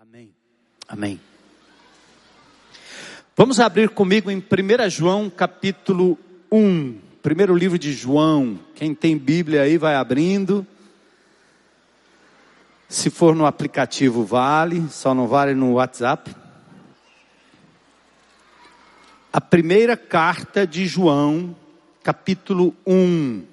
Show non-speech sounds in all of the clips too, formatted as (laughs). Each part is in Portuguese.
Amém. Amém. Vamos abrir comigo em 1 João capítulo 1. Primeiro livro de João. Quem tem Bíblia aí vai abrindo. Se for no aplicativo vale, só não vale no WhatsApp. A primeira carta de João, capítulo 1.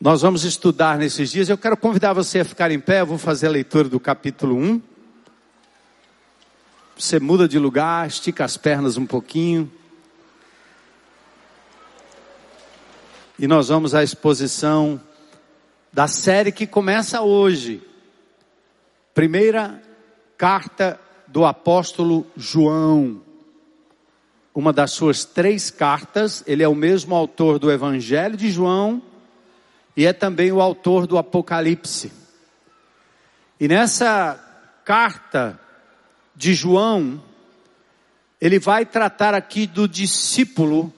Nós vamos estudar nesses dias. Eu quero convidar você a ficar em pé. Eu vou fazer a leitura do capítulo 1. Você muda de lugar, estica as pernas um pouquinho. E nós vamos à exposição da série que começa hoje. Primeira carta do apóstolo João. Uma das suas três cartas, ele é o mesmo autor do Evangelho de João e é também o autor do Apocalipse. E nessa carta de João, ele vai tratar aqui do discípulo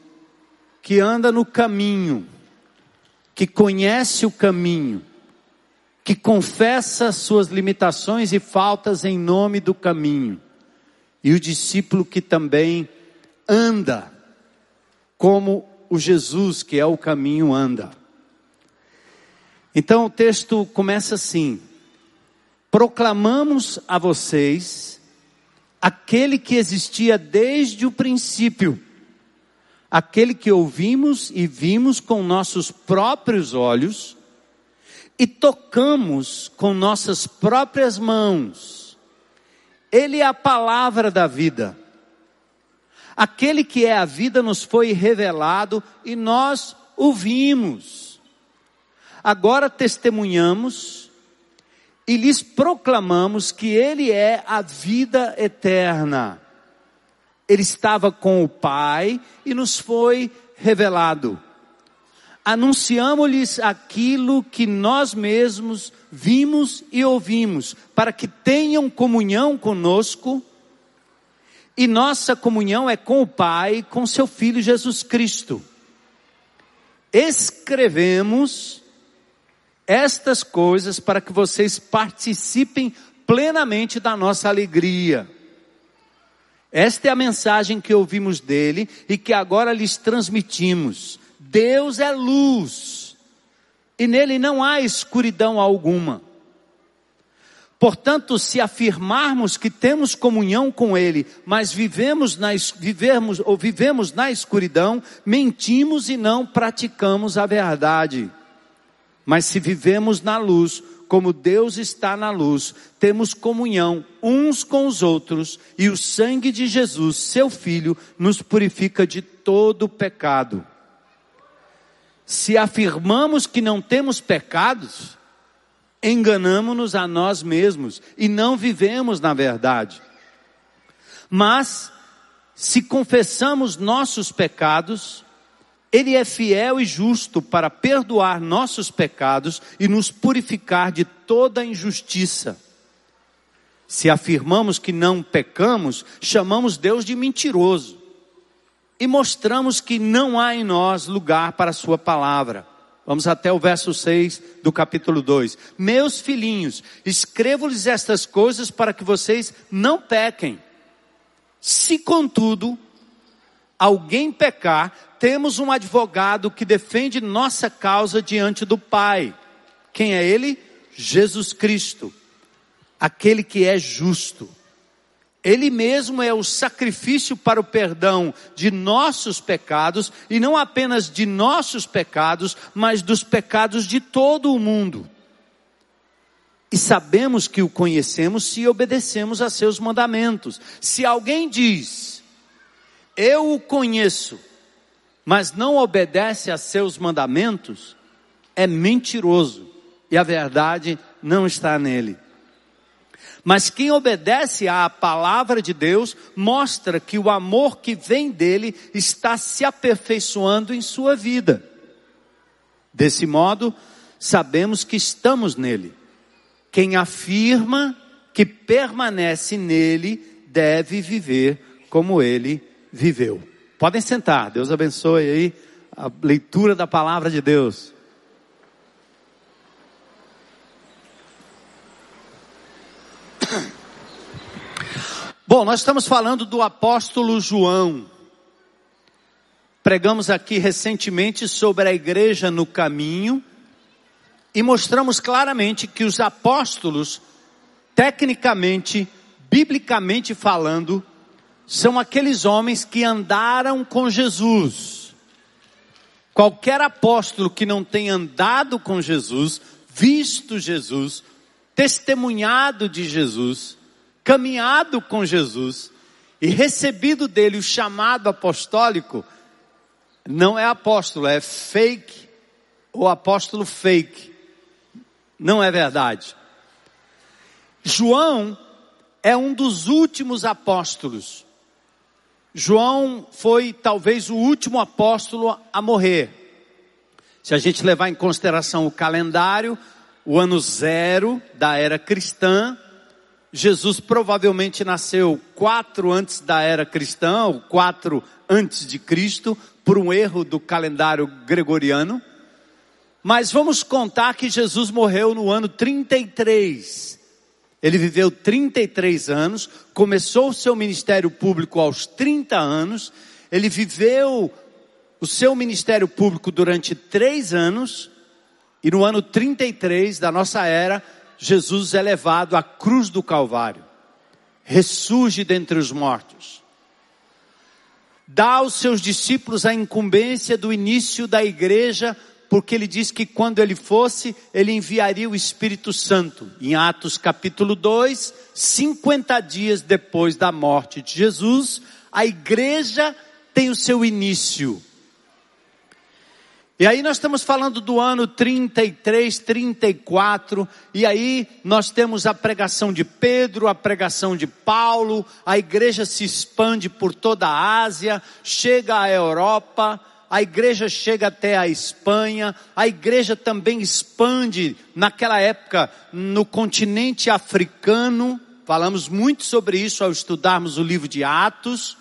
que anda no caminho, que conhece o caminho, que confessa suas limitações e faltas em nome do caminho, e o discípulo que também anda como o Jesus que é o caminho anda. Então o texto começa assim: Proclamamos a vocês aquele que existia desde o princípio, aquele que ouvimos e vimos com nossos próprios olhos e tocamos com nossas próprias mãos. Ele é a palavra da vida. Aquele que é a vida nos foi revelado e nós o vimos Agora testemunhamos e lhes proclamamos que Ele é a vida eterna. Ele estava com o Pai e nos foi revelado. Anunciamos-lhes aquilo que nós mesmos vimos e ouvimos, para que tenham comunhão conosco. E nossa comunhão é com o Pai, com seu Filho Jesus Cristo. Escrevemos estas coisas para que vocês participem plenamente da nossa alegria. Esta é a mensagem que ouvimos dele e que agora lhes transmitimos. Deus é luz e nele não há escuridão alguma. Portanto, se afirmarmos que temos comunhão com Ele, mas vivemos na, vivemos, ou vivemos na escuridão, mentimos e não praticamos a verdade. Mas se vivemos na luz, como Deus está na luz, temos comunhão uns com os outros, e o sangue de Jesus, seu Filho, nos purifica de todo pecado. Se afirmamos que não temos pecados, enganamos-nos a nós mesmos e não vivemos na verdade. Mas, se confessamos nossos pecados, ele é fiel e justo para perdoar nossos pecados e nos purificar de toda injustiça. Se afirmamos que não pecamos, chamamos Deus de mentiroso e mostramos que não há em nós lugar para a Sua palavra. Vamos até o verso 6 do capítulo 2. Meus filhinhos, escrevo-lhes estas coisas para que vocês não pequem. Se contudo alguém pecar, temos um advogado que defende nossa causa diante do Pai. Quem é ele? Jesus Cristo, aquele que é justo. Ele mesmo é o sacrifício para o perdão de nossos pecados, e não apenas de nossos pecados, mas dos pecados de todo o mundo. E sabemos que o conhecemos se obedecemos a seus mandamentos. Se alguém diz, eu o conheço, mas não obedece a seus mandamentos, é mentiroso e a verdade não está nele. Mas quem obedece à palavra de Deus mostra que o amor que vem dele está se aperfeiçoando em sua vida. Desse modo, sabemos que estamos nele. Quem afirma que permanece nele deve viver como ele viveu. Podem sentar, Deus abençoe aí a leitura da palavra de Deus. Bom, nós estamos falando do apóstolo João. Pregamos aqui recentemente sobre a igreja no caminho e mostramos claramente que os apóstolos, tecnicamente, biblicamente falando, são aqueles homens que andaram com Jesus. Qualquer apóstolo que não tenha andado com Jesus, visto Jesus, testemunhado de Jesus, caminhado com Jesus e recebido dele o chamado apostólico, não é apóstolo, é fake ou apóstolo fake. Não é verdade. João é um dos últimos apóstolos. João foi talvez o último apóstolo a morrer. Se a gente levar em consideração o calendário, o ano zero da era cristã, Jesus provavelmente nasceu quatro antes da era cristã, ou quatro antes de Cristo, por um erro do calendário gregoriano. Mas vamos contar que Jesus morreu no ano 33. Ele viveu 33 anos, começou o seu ministério público aos 30 anos, ele viveu o seu ministério público durante três anos, e no ano 33 da nossa era, Jesus é levado à cruz do Calvário, ressurge dentre os mortos, dá aos seus discípulos a incumbência do início da igreja, porque ele diz que quando ele fosse, ele enviaria o Espírito Santo. Em Atos capítulo 2, 50 dias depois da morte de Jesus, a igreja tem o seu início. E aí nós estamos falando do ano 33, 34, e aí nós temos a pregação de Pedro, a pregação de Paulo, a igreja se expande por toda a Ásia, chega à Europa, a igreja chega até a Espanha, a igreja também expande naquela época no continente africano, falamos muito sobre isso ao estudarmos o livro de Atos,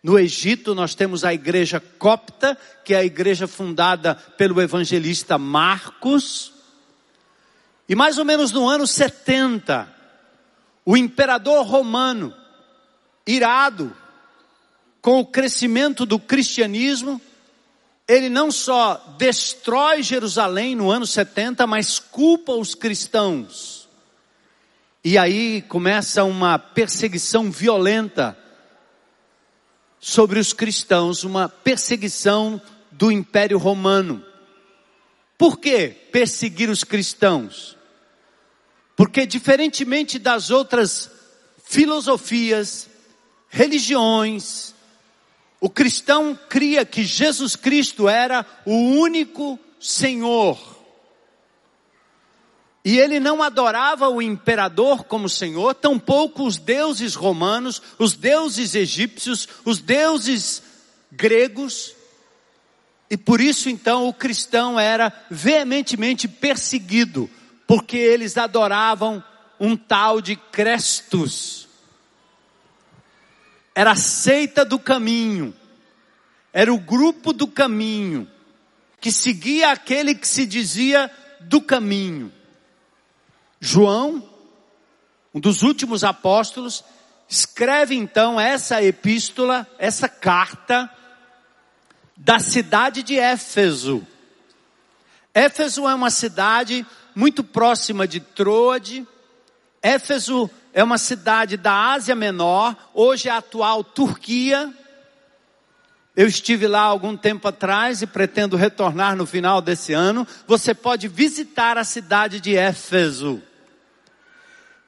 no Egito nós temos a igreja copta, que é a igreja fundada pelo evangelista Marcos. E mais ou menos no ano 70, o imperador romano, irado com o crescimento do cristianismo, ele não só destrói Jerusalém no ano 70, mas culpa os cristãos. E aí começa uma perseguição violenta sobre os cristãos, uma perseguição do Império Romano. Por que perseguir os cristãos? Porque, diferentemente das outras filosofias, religiões, o cristão cria que Jesus Cristo era o único Senhor e ele não adorava o imperador como Senhor, tampouco os deuses romanos, os deuses egípcios, os deuses gregos. E por isso então o cristão era veementemente perseguido, porque eles adoravam um tal de Crestus. Era a seita do caminho, era o grupo do caminho, que seguia aquele que se dizia do caminho. João, um dos últimos apóstolos, escreve então essa epístola, essa carta, da cidade de Éfeso. Éfeso é uma cidade muito próxima de Troade. Éfeso é uma cidade da Ásia Menor, hoje é a atual Turquia. Eu estive lá algum tempo atrás e pretendo retornar no final desse ano. Você pode visitar a cidade de Éfeso.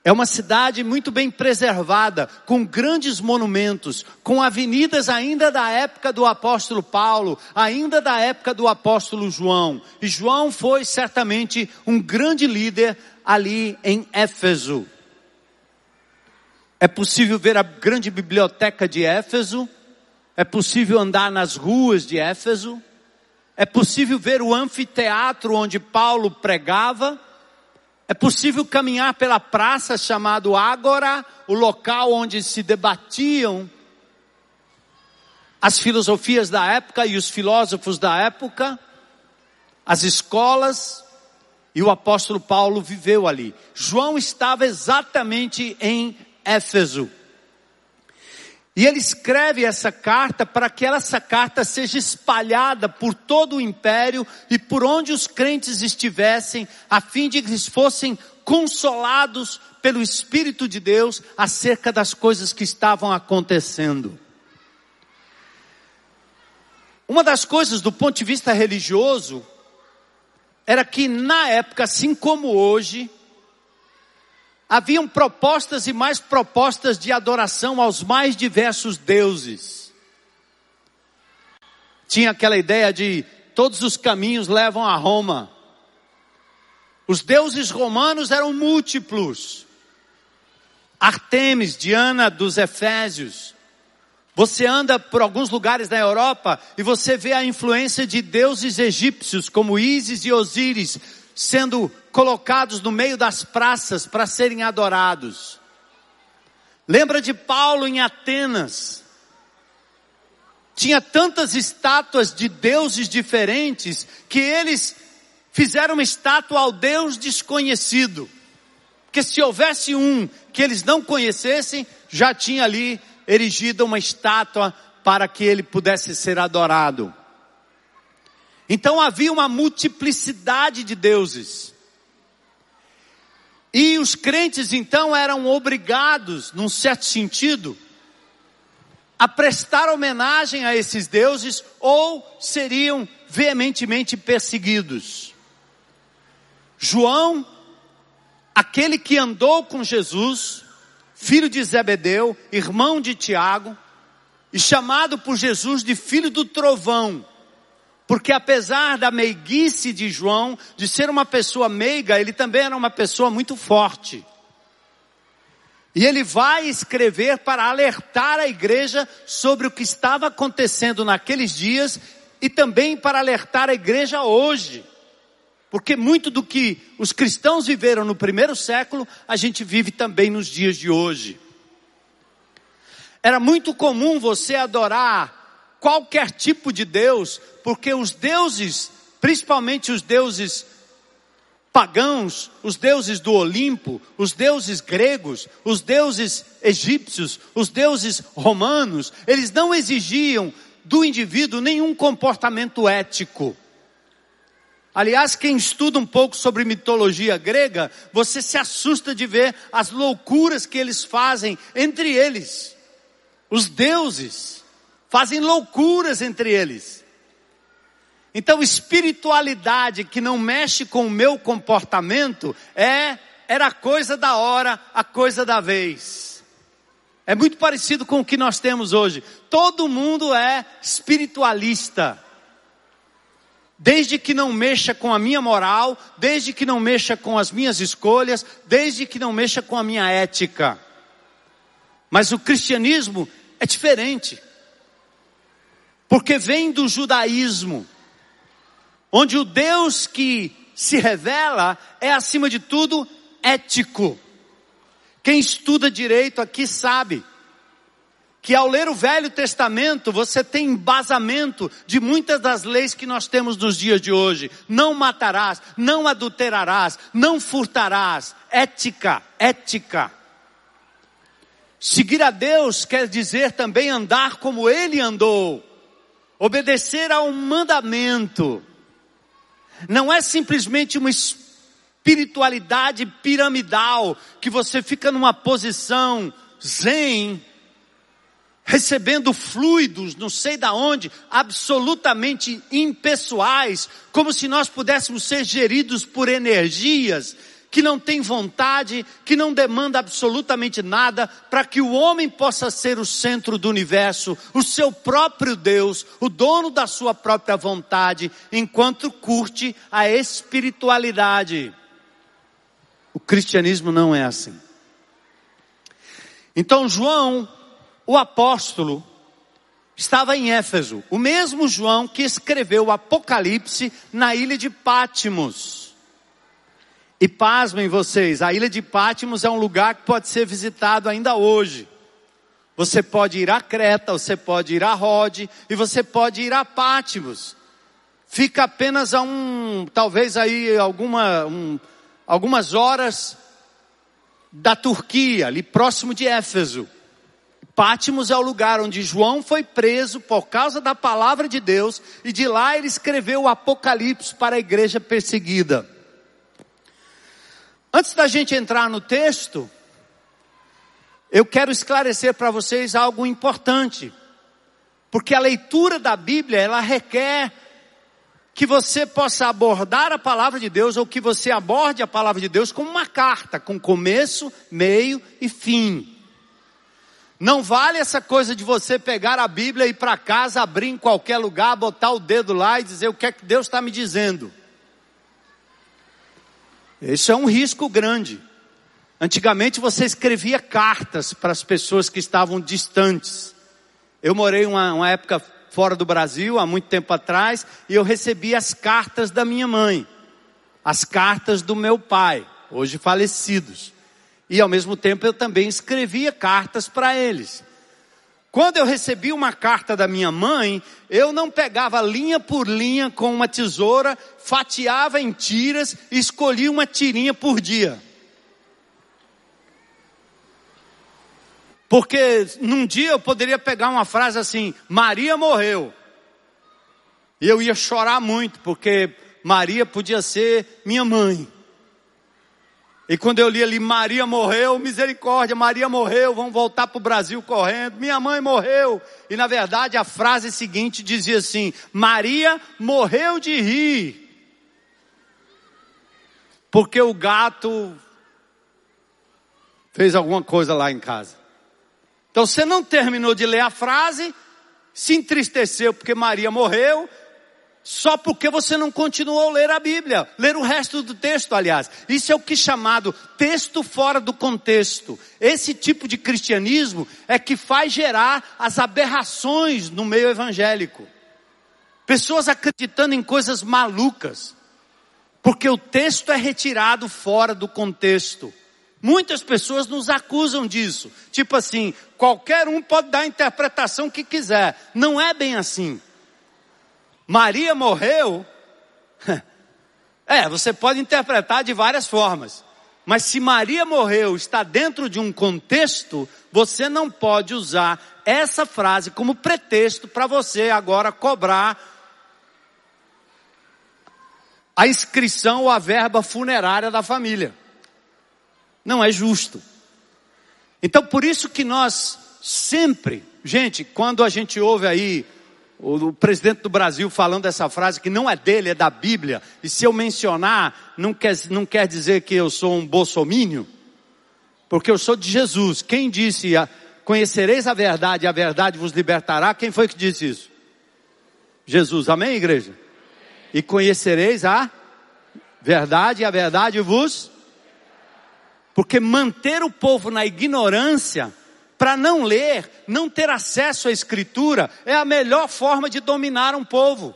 É uma cidade muito bem preservada, com grandes monumentos, com avenidas ainda da época do apóstolo Paulo, ainda da época do apóstolo João. E João foi certamente um grande líder ali em Éfeso. É possível ver a grande biblioteca de Éfeso, é possível andar nas ruas de Éfeso, é possível ver o anfiteatro onde Paulo pregava, é possível caminhar pela praça chamado Ágora, o local onde se debatiam as filosofias da época e os filósofos da época, as escolas, E o apóstolo Paulo viveu ali. João estava exatamente em Éfeso. E ele escreve essa carta para que essa carta seja espalhada por todo o império e por onde os crentes estivessem, a fim de que eles fossem consolados pelo Espírito de Deus acerca das coisas que estavam acontecendo. Uma das coisas do ponto de vista religioso era que na época, assim como hoje, haviam propostas e mais propostas de adoração aos mais diversos deuses. Tinha aquela ideia de todos os caminhos levam a Roma. Os deuses romanos eram múltiplos. Artemis, Diana dos Efésios. Você anda por alguns lugares da Europa e você vê a influência de deuses egípcios como Ísis e Osíris sendo colocados no meio das praças para serem adorados. Lembra de Paulo em Atenas? Tinha tantas estátuas de deuses diferentes que eles fizeram uma estátua ao Deus desconhecido. Porque se houvesse um que eles não conhecessem, já tinha ali erigida uma estátua para que ele pudesse ser adorado. Então havia uma multiplicidade de deuses. E os crentes então eram obrigados, num certo sentido, a prestar homenagem a esses deuses ou seriam veementemente perseguidos. João, aquele que andou com Jesus, filho de Zebedeu, irmão de Tiago, e chamado por Jesus de filho do trovão, porque apesar da meiguice de João, de ser uma pessoa meiga, ele também era uma pessoa muito forte. E ele vai escrever para alertar a igreja sobre o que estava acontecendo naqueles dias e também para alertar a igreja hoje. Porque muito do que os cristãos viveram no primeiro século, a gente vive também nos dias de hoje. Era muito comum você adorar qualquer tipo de Deus, porque os deuses, principalmente os deuses pagãos, os deuses do Olimpo, os deuses gregos, os deuses egípcios, os deuses romanos, eles não exigiam do indivíduo nenhum comportamento ético. Aliás, quem estuda um pouco sobre mitologia grega, você se assusta de ver as loucuras que eles fazem entre eles. Os deuses fazem loucuras entre eles. Então, espiritualidade que não mexe com o meu comportamento é era a coisa da hora, a coisa da vez. É muito parecido com o que nós temos hoje. Todo mundo é espiritualista desde que não mexa com a minha moral, desde que não mexa com as minhas escolhas, desde que não mexa com a minha ética. Mas o cristianismo é diferente. Porque vem do judaísmo, onde o Deus que se revela é acima de tudo ético. Quem estuda direito aqui sabe que ao ler o Velho Testamento você tem embasamento de muitas das leis que nós temos nos dias de hoje. Não matarás, não adulterarás, não furtarás. Ética, ética. Seguir a Deus quer dizer também andar como Ele andou, obedecer a um mandamento. Não é simplesmente uma espiritualidade piramidal que você fica numa posição zen recebendo fluidos, não sei da onde, absolutamente impessoais, como se nós pudéssemos ser geridos por energias que não têm vontade, que não demanda absolutamente nada, para que o homem possa ser o centro do universo, o seu próprio Deus, o dono da sua própria vontade, enquanto curte a espiritualidade. O cristianismo não é assim. Então João o apóstolo estava em Éfeso, o mesmo João que escreveu o Apocalipse na ilha de Pátimos. E pasmem vocês, a ilha de Pátimos é um lugar que pode ser visitado ainda hoje. Você pode ir a Creta, você pode ir a Rode e você pode ir a Pátimos. fica apenas a um, talvez aí alguma, um, algumas horas da Turquia, ali próximo de Éfeso. Pátimos é o lugar onde João foi preso por causa da palavra de Deus e de lá ele escreveu o Apocalipse para a igreja perseguida. Antes da gente entrar no texto, eu quero esclarecer para vocês algo importante. Porque a leitura da Bíblia, ela requer que você possa abordar a palavra de Deus ou que você aborde a palavra de Deus como uma carta, com começo, meio e fim. Não vale essa coisa de você pegar a Bíblia e ir para casa, abrir em qualquer lugar, botar o dedo lá e dizer o que é que Deus está me dizendo. Isso é um risco grande. Antigamente você escrevia cartas para as pessoas que estavam distantes. Eu morei uma, uma época fora do Brasil, há muito tempo atrás, e eu recebi as cartas da minha mãe, as cartas do meu pai, hoje falecidos. E ao mesmo tempo eu também escrevia cartas para eles. Quando eu recebi uma carta da minha mãe, eu não pegava linha por linha com uma tesoura, fatiava em tiras escolhia uma tirinha por dia. Porque num dia eu poderia pegar uma frase assim: Maria morreu. E eu ia chorar muito, porque Maria podia ser minha mãe. E quando eu li ali, Maria morreu, misericórdia, Maria morreu, vamos voltar para o Brasil correndo, minha mãe morreu. E na verdade a frase seguinte dizia assim: Maria morreu de rir. Porque o gato fez alguma coisa lá em casa. Então você não terminou de ler a frase, se entristeceu porque Maria morreu, só porque você não continuou a ler a Bíblia, ler o resto do texto, aliás. Isso é o que é chamado texto fora do contexto. Esse tipo de cristianismo é que faz gerar as aberrações no meio evangélico. Pessoas acreditando em coisas malucas, porque o texto é retirado fora do contexto. Muitas pessoas nos acusam disso. Tipo assim, qualquer um pode dar a interpretação que quiser. Não é bem assim. Maria morreu. (laughs) É, você pode interpretar de várias formas. Mas se Maria morreu, está dentro de um contexto, você não pode usar essa frase como pretexto para você agora cobrar a inscrição ou a verba funerária da família não é justo. Então por isso que nós sempre, gente, quando a gente ouve aí o, presidente do Brasil falando essa frase que não é dele, é da Bíblia, e se eu mencionar, não quer, não quer dizer que eu sou um bolsomínio, porque eu sou de Jesus. Quem disse, conhecereis a verdade e a verdade vos libertará? Quem foi que disse isso? Jesus, amém, igreja? E conhecereis a verdade e a verdade vos porque manter o povo na ignorância, para não ler, não ter acesso à escritura, é a melhor forma de dominar um povo.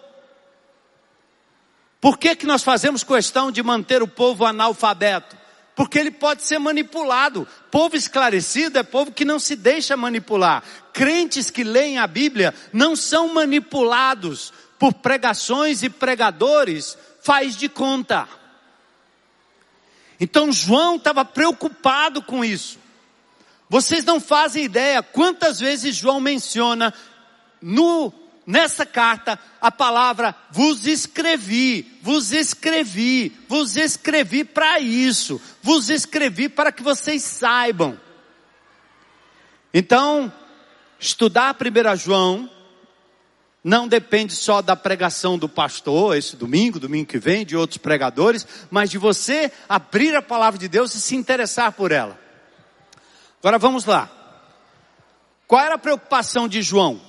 Por que, que nós fazemos questão de manter o povo analfabeto? Porque ele pode ser manipulado. Povo esclarecido é povo que não se deixa manipular. Crentes que leem a Bíblia não são manipulados por pregações e pregadores, faz de conta. Então João estava preocupado com isso. Vocês não fazem ideia quantas vezes João menciona no nessa carta a palavra vos escrevi, vos escrevi, vos escrevi para isso, vos escrevi para que vocês saibam. Então, estudar 1 João não depende só da pregação do pastor, esse domingo, domingo que vem, de outros pregadores, mas de você abrir a palavra de Deus e se interessar por ela. Agora vamos lá. Qual era a preocupação de João?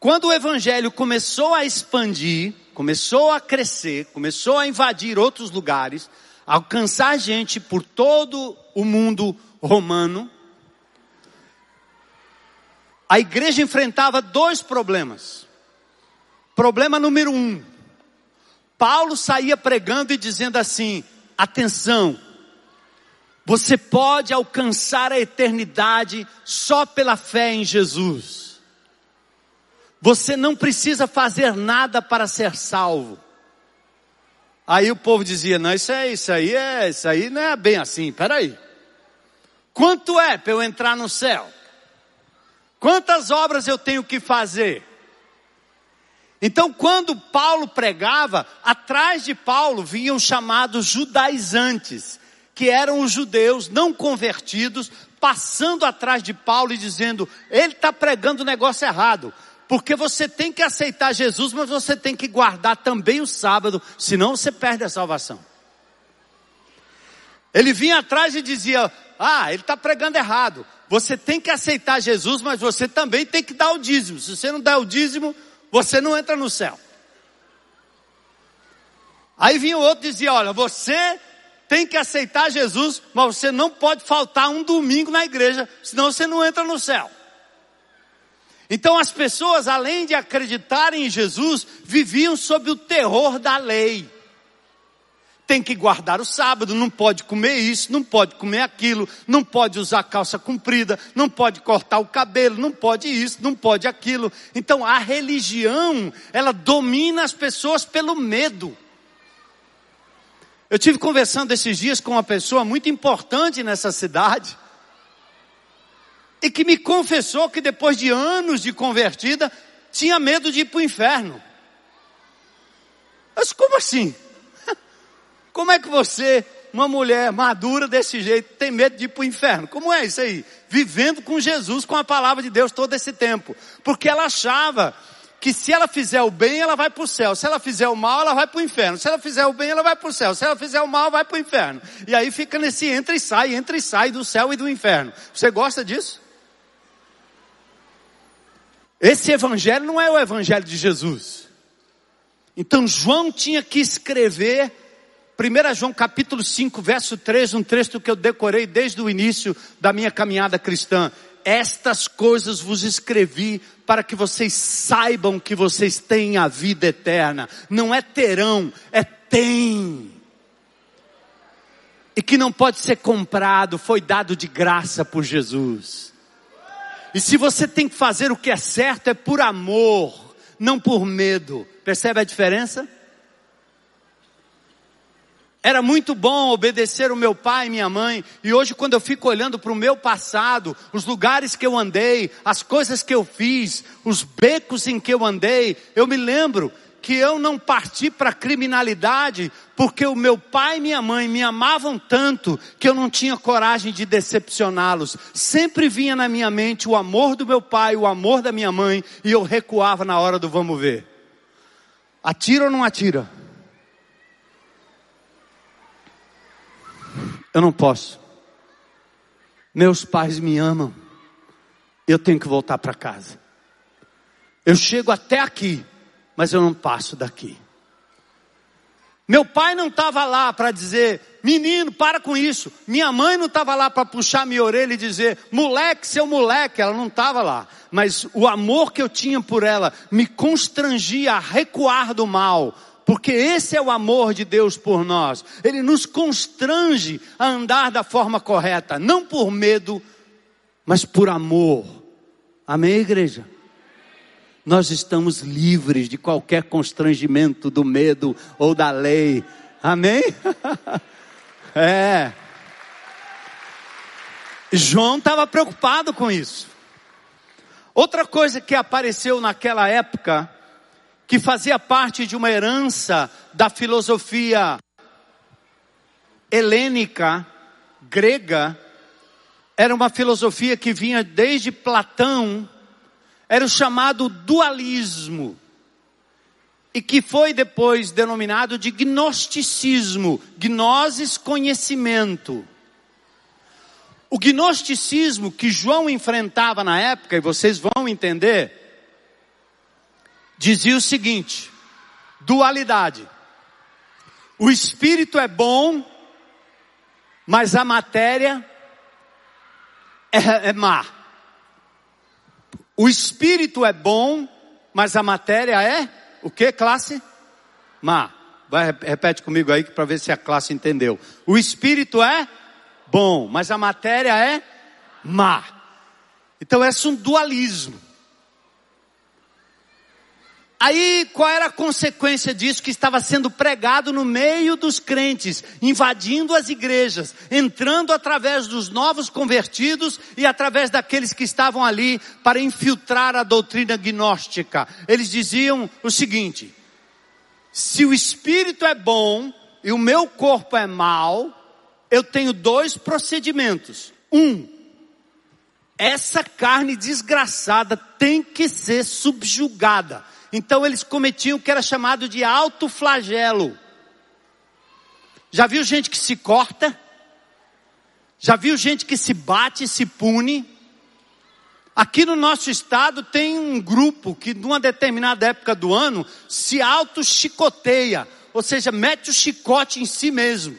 Quando o evangelho começou a expandir, começou a crescer, começou a invadir outros lugares, alcançar gente por todo o mundo romano, a igreja enfrentava dois problemas. Problema número um. Paulo saía pregando e dizendo assim: atenção, você pode alcançar a eternidade só pela fé em Jesus. Você não precisa fazer nada para ser salvo. Aí o povo dizia: "Não, isso é isso aí é, isso aí não é bem assim. Peraí. Quanto é para eu entrar no céu? Quantas obras eu tenho que fazer?" Então, quando Paulo pregava, atrás de Paulo vinham chamados judaizantes, que eram os judeus não convertidos, passando atrás de Paulo e dizendo: ele está pregando o negócio errado. Porque você tem que aceitar Jesus, mas você tem que guardar também o sábado, senão você perde a salvação. Ele vinha atrás e dizia: Ah, ele está pregando errado. Você tem que aceitar Jesus, mas você também tem que dar o dízimo. Se você não der o dízimo, você não entra no céu. Aí vinha o outro e dizia: Olha, você tem que aceitar Jesus, mas você não pode faltar um domingo na igreja, senão você não entra no céu. Então as pessoas, além de acreditarem em Jesus, viviam sob o terror da lei. Tem que guardar o sábado, não pode comer isso, não pode comer aquilo, não pode usar calça comprida, não pode cortar o cabelo, não pode isso, não pode aquilo. Então a religião, ela domina as pessoas pelo medo. Eu tive conversando esses dias com uma pessoa muito importante nessa cidade e que me confessou que depois de anos de convertida, tinha medo de ir para o inferno. Mas como assim? (laughs) Como é que você, uma mulher madura desse jeito, tem medo de ir para o inferno? Como é isso aí? Vivendo com Jesus, com a palavra de Deus todo esse tempo. Porque ela achava que se ela fizer o bem, ela vai para o céu. Se ela fizer o mal, ela vai para o inferno. Se ela fizer o bem, ela vai para o céu. Se ela fizer o mal, vai para o inferno. E aí fica nesse entra e sai, entra e sai do céu e do inferno. Você gosta disso? Esse evangelho não é o evangelho de Jesus. Então João tinha que escrever 1 João capítulo 5, verso 3, um texto que eu decorei desde o início da minha caminhada cristã. Estas coisas vos escrevi para que vocês saibam que vocês têm a vida eterna. Não é terão, é tem. E que não pode ser comprado, foi dado de graça por Jesus. E se você tem que fazer o que é certo, é por amor, não por medo. Percebe a diferença? Era muito bom obedecer o meu pai e minha mãe, e hoje, quando eu fico olhando para o meu passado, os lugares que eu andei, as coisas que eu fiz, os becos em que eu andei, eu me lembro que eu não parti para a criminalidade porque o meu pai e minha mãe me amavam tanto que eu não tinha coragem de decepcioná-los. Sempre vinha na minha mente o amor do meu pai, o amor da minha mãe e eu recuava na hora do vamos ver. Atira ou não atira? Eu não posso. Meus pais me amam. Eu tenho que voltar para casa. Eu chego até aqui mas eu não passo daqui. Meu pai não estava lá para dizer, menino, para com isso. Minha mãe não estava lá para puxar minha orelha e dizer, moleque, seu moleque. Ela não estava lá. Mas o amor que eu tinha por ela me constrangia a recuar do mal. Porque esse é o amor de Deus por nós. Ele nos constrange a andar da forma correta. Não por medo, mas por amor. Amém, igreja? nós estamos livres de qualquer constrangimento do medo ou da lei. Amém? (laughs) é. João estava preocupado com isso. Outra coisa que apareceu naquela época, que fazia parte de uma herança da filosofia helênica, grega, era uma filosofia que vinha desde Platão era o chamado dualismo, e que foi depois denominado de gnosticismo, gnosis conhecimento. O gnosticismo que João enfrentava na época, e vocês vão entender, dizia o seguinte: dualidade. O espírito é bom, mas a matéria é, é má. O espírito é bom, mas a matéria é o que classe? Má. Vai, repete comigo aí para ver se a classe entendeu. O espírito é bom, mas a matéria é má. Então é um dualismo. Aí, qual era a consequência disso que estava sendo pregado no meio dos crentes, invadindo as igrejas, entrando através dos novos convertidos e através daqueles que estavam ali para infiltrar a doutrina gnóstica? Eles diziam o seguinte: se o espírito é bom e o meu corpo é mau, eu tenho dois procedimentos. Um, essa carne desgraçada tem que ser subjugada. Então eles cometiam o que era chamado de alto flagelo. Já viu gente que se corta? Já viu gente que se bate, se pune? Aqui no nosso estado tem um grupo que, numa determinada época do ano, se auto-chicoteia, ou seja, mete o chicote em si mesmo.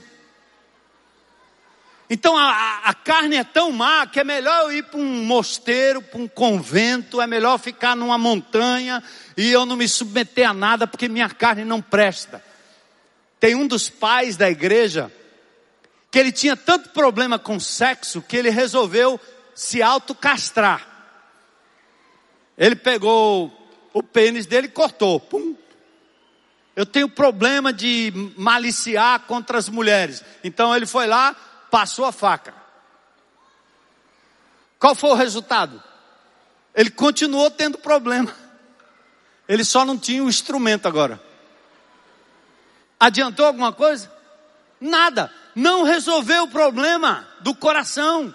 Então a, a, carne é tão má que é melhor eu ir para um mosteiro, para um convento, é melhor ficar numa montanha e eu não me submeter a nada porque minha carne não presta. Tem um dos pais da igreja que ele tinha tanto problema com sexo que ele resolveu se autocastrar. Ele pegou o pênis dele e cortou. Pum. Eu tenho problema de maliciar contra as mulheres. Então ele foi lá, passou a faca. Qual foi o resultado? Ele continuou tendo problema. Ele só não tinha o instrumento agora. Adiantou alguma coisa? Nada. Não resolveu o problema do coração.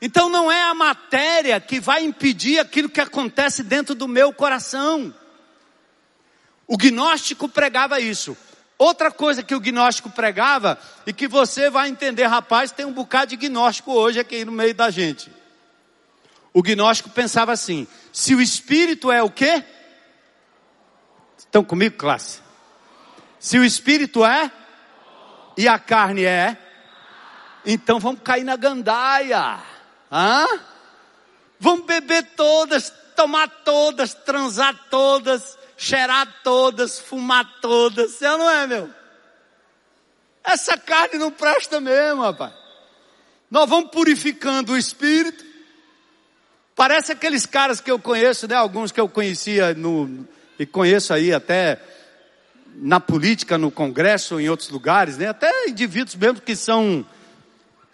Então não é a matéria que vai impedir aquilo que acontece dentro do meu coração. O gnóstico pregava isso. Outra coisa que o gnóstico pregava, e que você vai entender, rapaz, tem um bocado de gnóstico hoje aqui no meio da gente. O gnóstico pensava assim: se o espírito é o quê? Estão comigo, classe? Se o espírito é e a carne é, então vamos cair na gandaia. Hã? Vamos beber todas, tomar todas, transar todas, cheirar todas, fumar todas, ou não é, meu? Essa carne não presta mesmo, rapaz. Nós vamos purificando o espírito. Parece aqueles caras que eu conheço, né? Alguns que eu conhecia no, e conheço aí até na política, no Congresso, em outros lugares, né? Até indivíduos mesmo que são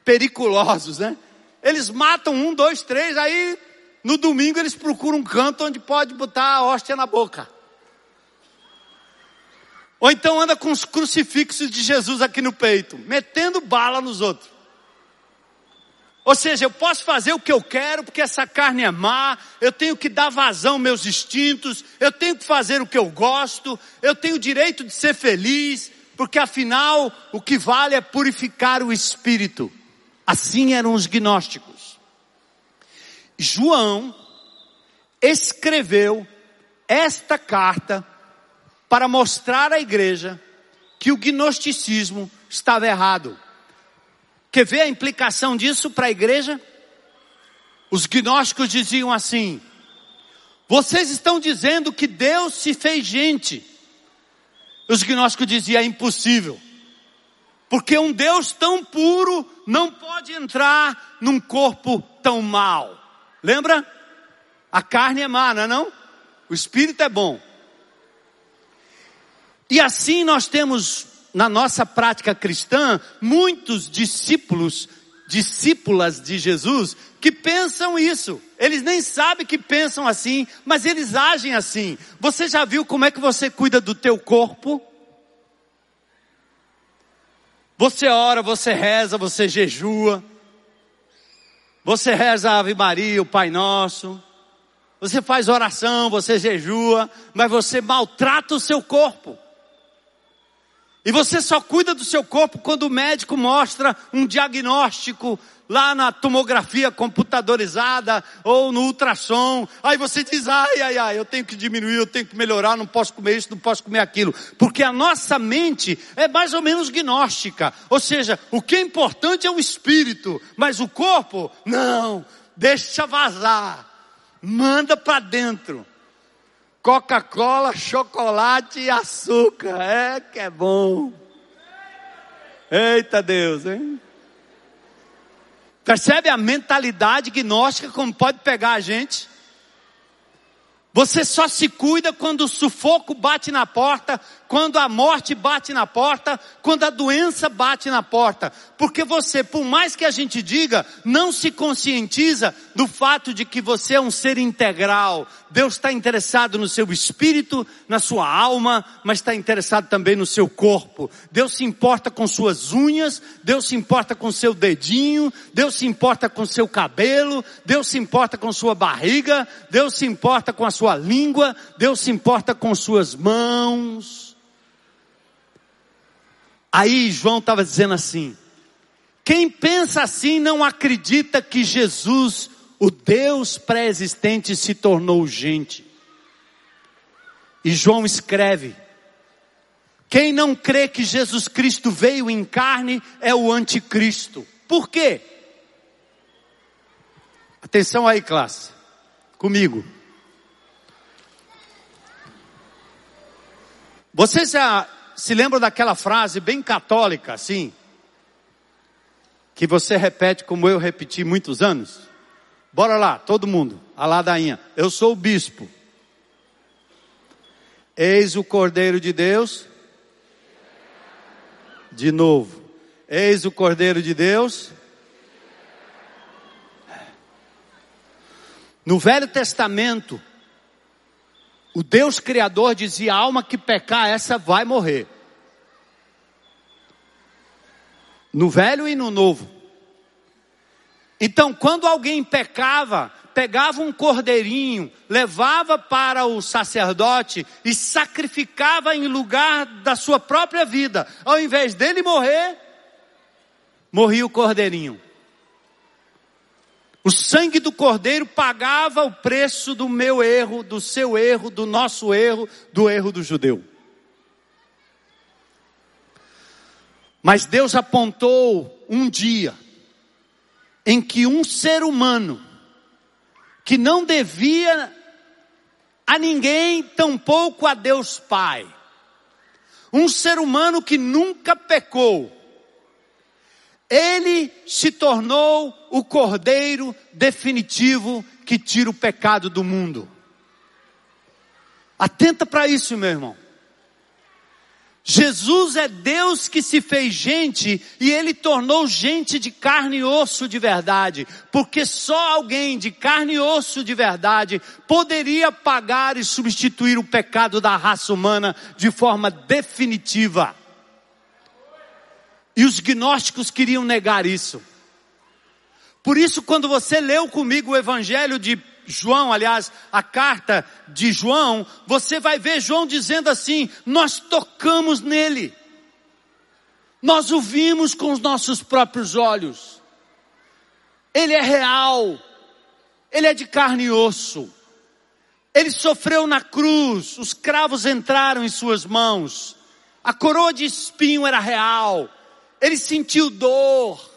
periculosos, né? Eles matam um, dois, três, aí no domingo eles procuram um canto onde pode botar a hóstia na boca. Ou então anda com os crucifixos de Jesus aqui no peito, metendo bala nos outros. Ou seja, eu posso fazer o que eu quero porque essa carne é má, eu tenho que dar vazão aos meus instintos, eu tenho que fazer o que eu gosto, eu tenho o direito de ser feliz, porque afinal o que vale é purificar o espírito. Assim eram os gnósticos. João escreveu esta carta para mostrar à igreja que o gnosticismo estava errado. Quer ver a implicação disso para a igreja? Os gnósticos diziam assim: vocês estão dizendo que Deus se fez gente. Os gnósticos diziam: é impossível. Porque um Deus tão puro não pode entrar num corpo tão mau. Lembra? A carne é má, não é não? O espírito é bom. E assim nós temos na nossa prática cristã muitos discípulos, discípulas de Jesus que pensam isso. Eles nem sabem que pensam assim, mas eles agem assim. Você já viu como é que você cuida do teu corpo? Você ora, você reza, você jejua. Você reza a Ave Maria, o Pai Nosso. Você faz oração, você jejua, mas você maltrata o seu corpo. E você só cuida do seu corpo quando o médico mostra um diagnóstico lá na tomografia computadorizada ou no ultrassom. Aí você diz: ai, ai, ai, eu tenho que diminuir, eu tenho que melhorar, não posso comer isso, não posso comer aquilo. Porque a nossa mente é mais ou menos gnóstica. Ou seja, o que é importante é o espírito, mas o corpo, não, deixa vazar, manda para dentro. Coca-Cola, chocolate e açúcar. É que é bom. Eita Deus, hein? Percebe a mentalidade gnóstica como pode pegar a gente? Você só se cuida quando o sufoco bate na porta, quando a morte bate na porta, quando a doença bate na porta. Porque você, por mais que a gente diga, não se conscientiza do fato de que você é um ser integral. Deus está interessado no seu espírito, na sua alma, mas está interessado também no seu corpo. Deus se importa com suas unhas, Deus se importa com seu dedinho, Deus se importa com seu cabelo, Deus se importa com sua barriga, Deus se importa com a sua língua, Deus se importa com suas mãos. Aí João estava dizendo assim: quem pensa assim não acredita que Jesus, o Deus pré-existente, se tornou gente. E João escreve: quem não crê que Jesus Cristo veio em carne é o anticristo. Por quê? Atenção aí, classe, comigo. Você já se lembra daquela frase bem católica, assim? Que você repete como eu repeti muitos anos? Bora lá, todo mundo, a ladainha. Eu sou o bispo. Eis o Cordeiro de Deus. De novo. Eis o Cordeiro de Deus. No Velho Testamento, o Deus Criador dizia: a alma que pecar, essa vai morrer. No Velho e no Novo. Então, quando alguém pecava, pegava um cordeirinho, levava para o sacerdote e sacrificava em lugar da sua própria vida. Ao invés dele morrer, morria o cordeirinho. O sangue do cordeiro pagava o preço do meu erro, do seu erro, do nosso erro, do erro do judeu. Mas Deus apontou um dia em que um ser humano que não devia a ninguém, tampouco a Deus Pai, um ser humano que nunca pecou, ele se tornou o cordeiro definitivo que tira o pecado do mundo. Atenta para isso, meu irmão. Jesus é Deus que se fez gente e ele tornou gente de carne e osso de verdade, porque só alguém de carne e osso de verdade poderia pagar e substituir o pecado da raça humana de forma definitiva. E os gnósticos queriam negar isso. Por isso, quando você leu comigo o Evangelho de João, aliás, a carta de João, você vai ver João dizendo assim: Nós tocamos nele, nós o vimos com os nossos próprios olhos, ele é real, ele é de carne e osso, ele sofreu na cruz, os cravos entraram em suas mãos, a coroa de espinho era real, ele sentiu dor.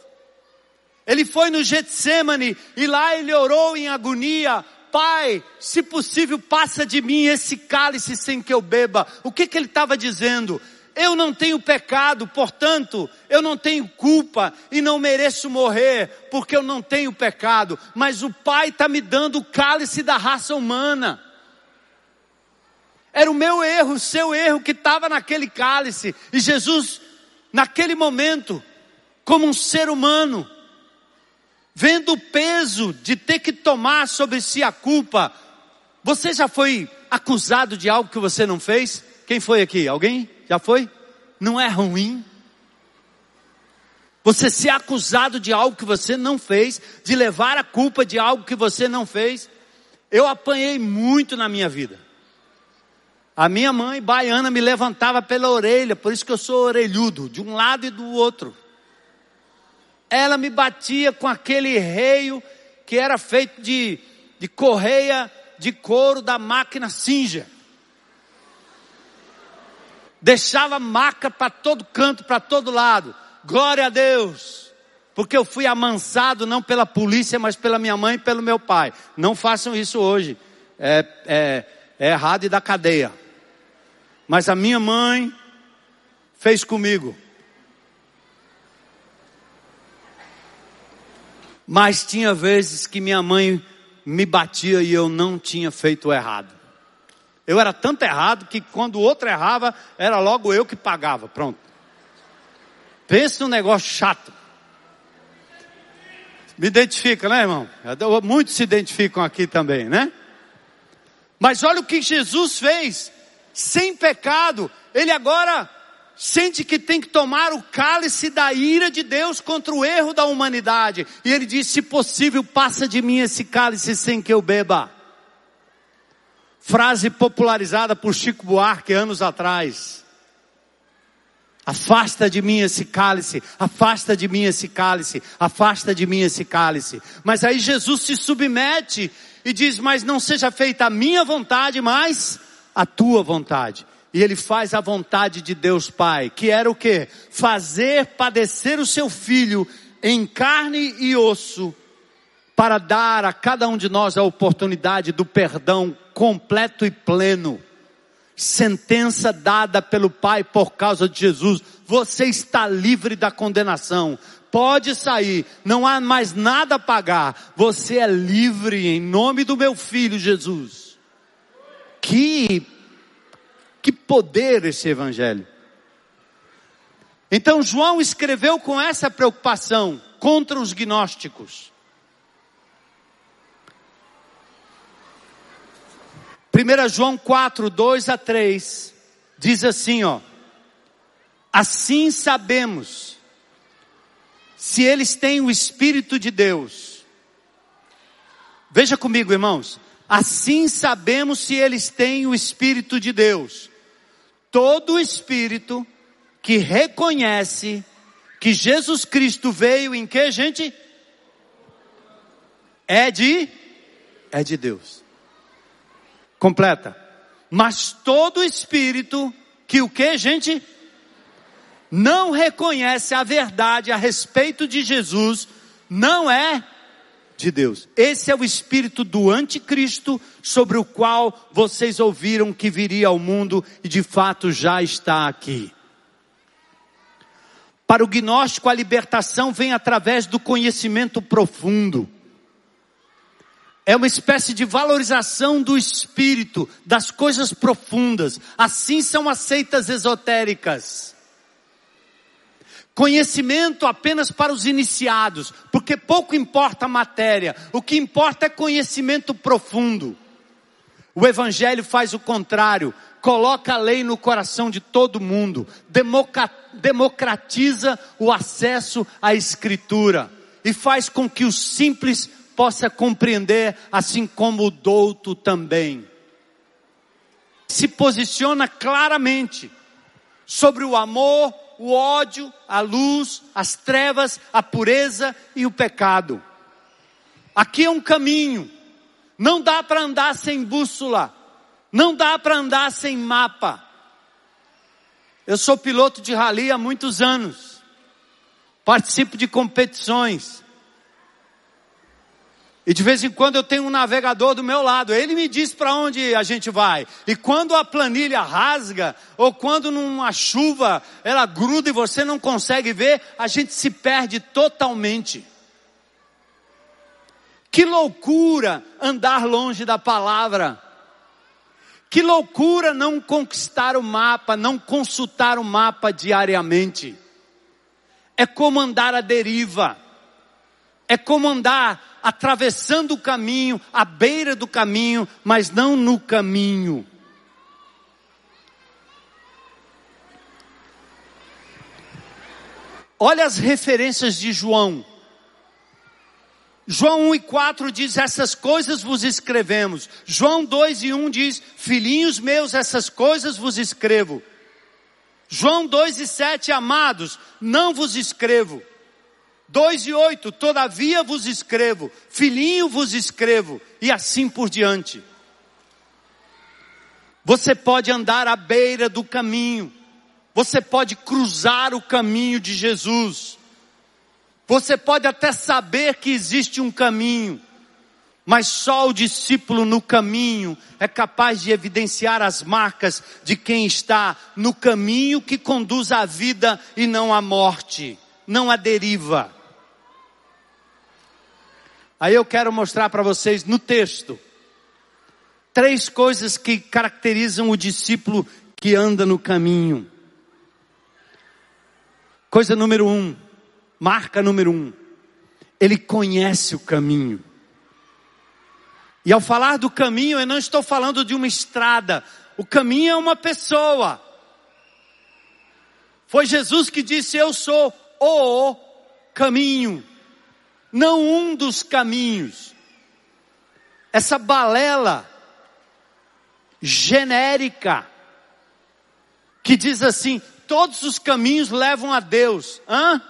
Ele foi no Getsemane e lá ele orou em agonia, Pai, se possível, passa de mim esse cálice sem que eu beba. O que que ele estava dizendo? Eu não tenho pecado, portanto, eu não tenho culpa e não mereço morrer, porque eu não tenho pecado, mas o Pai está me dando o cálice da raça humana. Era o meu erro, o seu erro que estava naquele cálice, e Jesus naquele momento, como um ser humano, vendo o peso de ter que tomar sobre si a culpa. Você já foi acusado de algo que você não fez? Quem foi aqui? Alguém? Já foi? Não é ruim? Você ser acusado de algo que você não fez, de levar a culpa de algo que você não fez. Eu apanhei muito na minha vida. A minha mãe baiana me levantava pela orelha, por isso que eu sou orelhudo, de um lado e do outro. Ela me batia com aquele reio que era feito de, de correia de couro da máquina Singer. Deixava maca para todo canto, para todo lado. Glória a Deus. Porque eu fui amansado não pela polícia, mas pela minha mãe e pelo meu pai. Não façam isso hoje. É, é, é errado e da cadeia. Mas a minha mãe fez comigo. Mas tinha vezes que minha mãe me batia e eu não tinha feito errado. Eu era tanto errado que quando o outro errava, era logo eu que pagava. Pronto. Pensa num negócio chato. Me identifica, né, irmão? Muitos se identificam aqui também, né? Mas olha o que Jesus fez. Sem pecado, ele agora sente que tem que tomar o cálice da ira de Deus contra o erro da humanidade. E ele diz: se possível, passa de mim esse cálice sem que eu beba. Frase popularizada por Chico Buarque anos atrás. Afasta de mim esse cálice, afasta de mim esse cálice, afasta de mim esse cálice. Mas aí Jesus se submete e diz: Mas não seja feita a minha vontade, mas a tua vontade. E ele faz a vontade de Deus Pai, que era o que? Fazer padecer o seu filho em carne e osso, para dar a cada um de nós a oportunidade do perdão completo e pleno. Sentença dada pelo Pai por causa de Jesus. Você está livre da condenação. Pode sair, não há mais nada a pagar. Você é livre em nome do meu filho Jesus. Que que poder esse evangelho. Então João escreveu com essa preocupação contra os gnósticos. 1 João 4, 2 a 3, diz assim, ó. Assim sabemos, se eles têm o Espírito de Deus. Veja comigo, irmãos. Assim sabemos se eles têm o Espírito de Deus. Todo espírito que reconhece que Jesus Cristo veio em que, gente? É de é de Deus completa. Mas todo espírito que o que, gente? Não reconhece a verdade a respeito de Jesus, não é de Deus. Esse é o espírito do anticristo sobre o qual vocês ouviram que viria ao mundo e de fato já está aqui. Para o gnóstico, a libertação vem através do conhecimento profundo é uma espécie de valorização do espírito, das coisas profundas. Assim são as seitas esotéricas. Conhecimento apenas para os iniciados, porque pouco importa a matéria, o que importa é conhecimento profundo. O Evangelho faz o contrário, coloca a lei no coração de todo mundo, democratiza o acesso à Escritura e faz com que os simples possa compreender, assim como o douto também. Se posiciona claramente sobre o amor, o ódio, a luz, as trevas, a pureza e o pecado. Aqui é um caminho. Não dá para andar sem bússola. Não dá para andar sem mapa. Eu sou piloto de rally há muitos anos. Participo de competições. E de vez em quando eu tenho um navegador do meu lado. Ele me diz para onde a gente vai. E quando a planilha rasga, ou quando numa chuva ela gruda e você não consegue ver, a gente se perde totalmente. Que loucura andar longe da palavra. Que loucura não conquistar o mapa, não consultar o mapa diariamente. É como andar à deriva. É como andar atravessando o caminho, à beira do caminho, mas não no caminho. Olha as referências de João. João 1 e 4 diz: Essas coisas vos escrevemos. João 2 e 1 diz: Filhinhos meus, essas coisas vos escrevo. João 2 e 7, amados, não vos escrevo 2 e 8, todavia vos escrevo, filhinho vos escrevo, e assim por diante. Você pode andar à beira do caminho, você pode cruzar o caminho de Jesus, você pode até saber que existe um caminho, mas só o discípulo no caminho é capaz de evidenciar as marcas de quem está no caminho que conduz à vida e não à morte, não à deriva. Aí eu quero mostrar para vocês no texto Três coisas que caracterizam o discípulo que anda no caminho. Coisa número um, marca número um, ele conhece o caminho. E ao falar do caminho, eu não estou falando de uma estrada, o caminho é uma pessoa. Foi Jesus que disse: Eu sou o caminho, não um dos caminhos. Essa balela genérica que diz assim: todos os caminhos levam a Deus. Hã?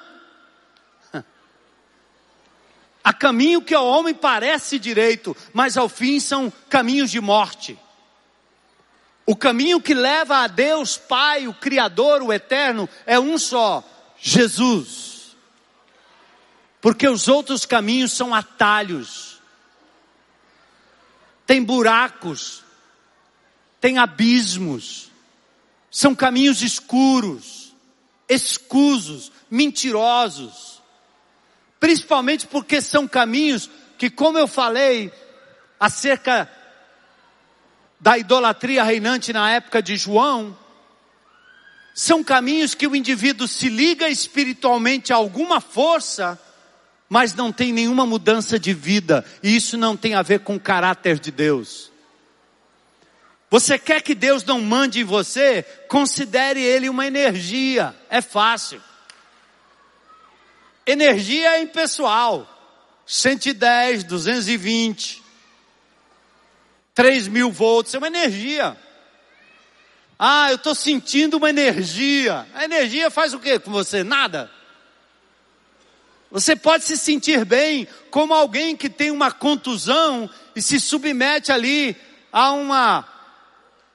Há caminho que ao homem parece direito, mas ao fim são caminhos de morte. O caminho que leva a Deus Pai, o Criador, o Eterno, é um só: Jesus. Porque os outros caminhos são atalhos, tem buracos, tem abismos, são caminhos escuros, escusos, mentirosos. Principalmente porque são caminhos que, como eu falei acerca da idolatria reinante na época de João, são caminhos que o indivíduo se liga espiritualmente a alguma força, mas não tem nenhuma mudança de vida, e isso não tem a ver com o caráter de Deus. Você quer que Deus não mande em você? Considere Ele uma energia, é fácil. Energia é impessoal, 110, 220, 3 mil volts, é uma energia. Ah, eu estou sentindo uma energia. A energia faz o que com você? Nada. Você pode se sentir bem como alguém que tem uma contusão e se submete ali a uma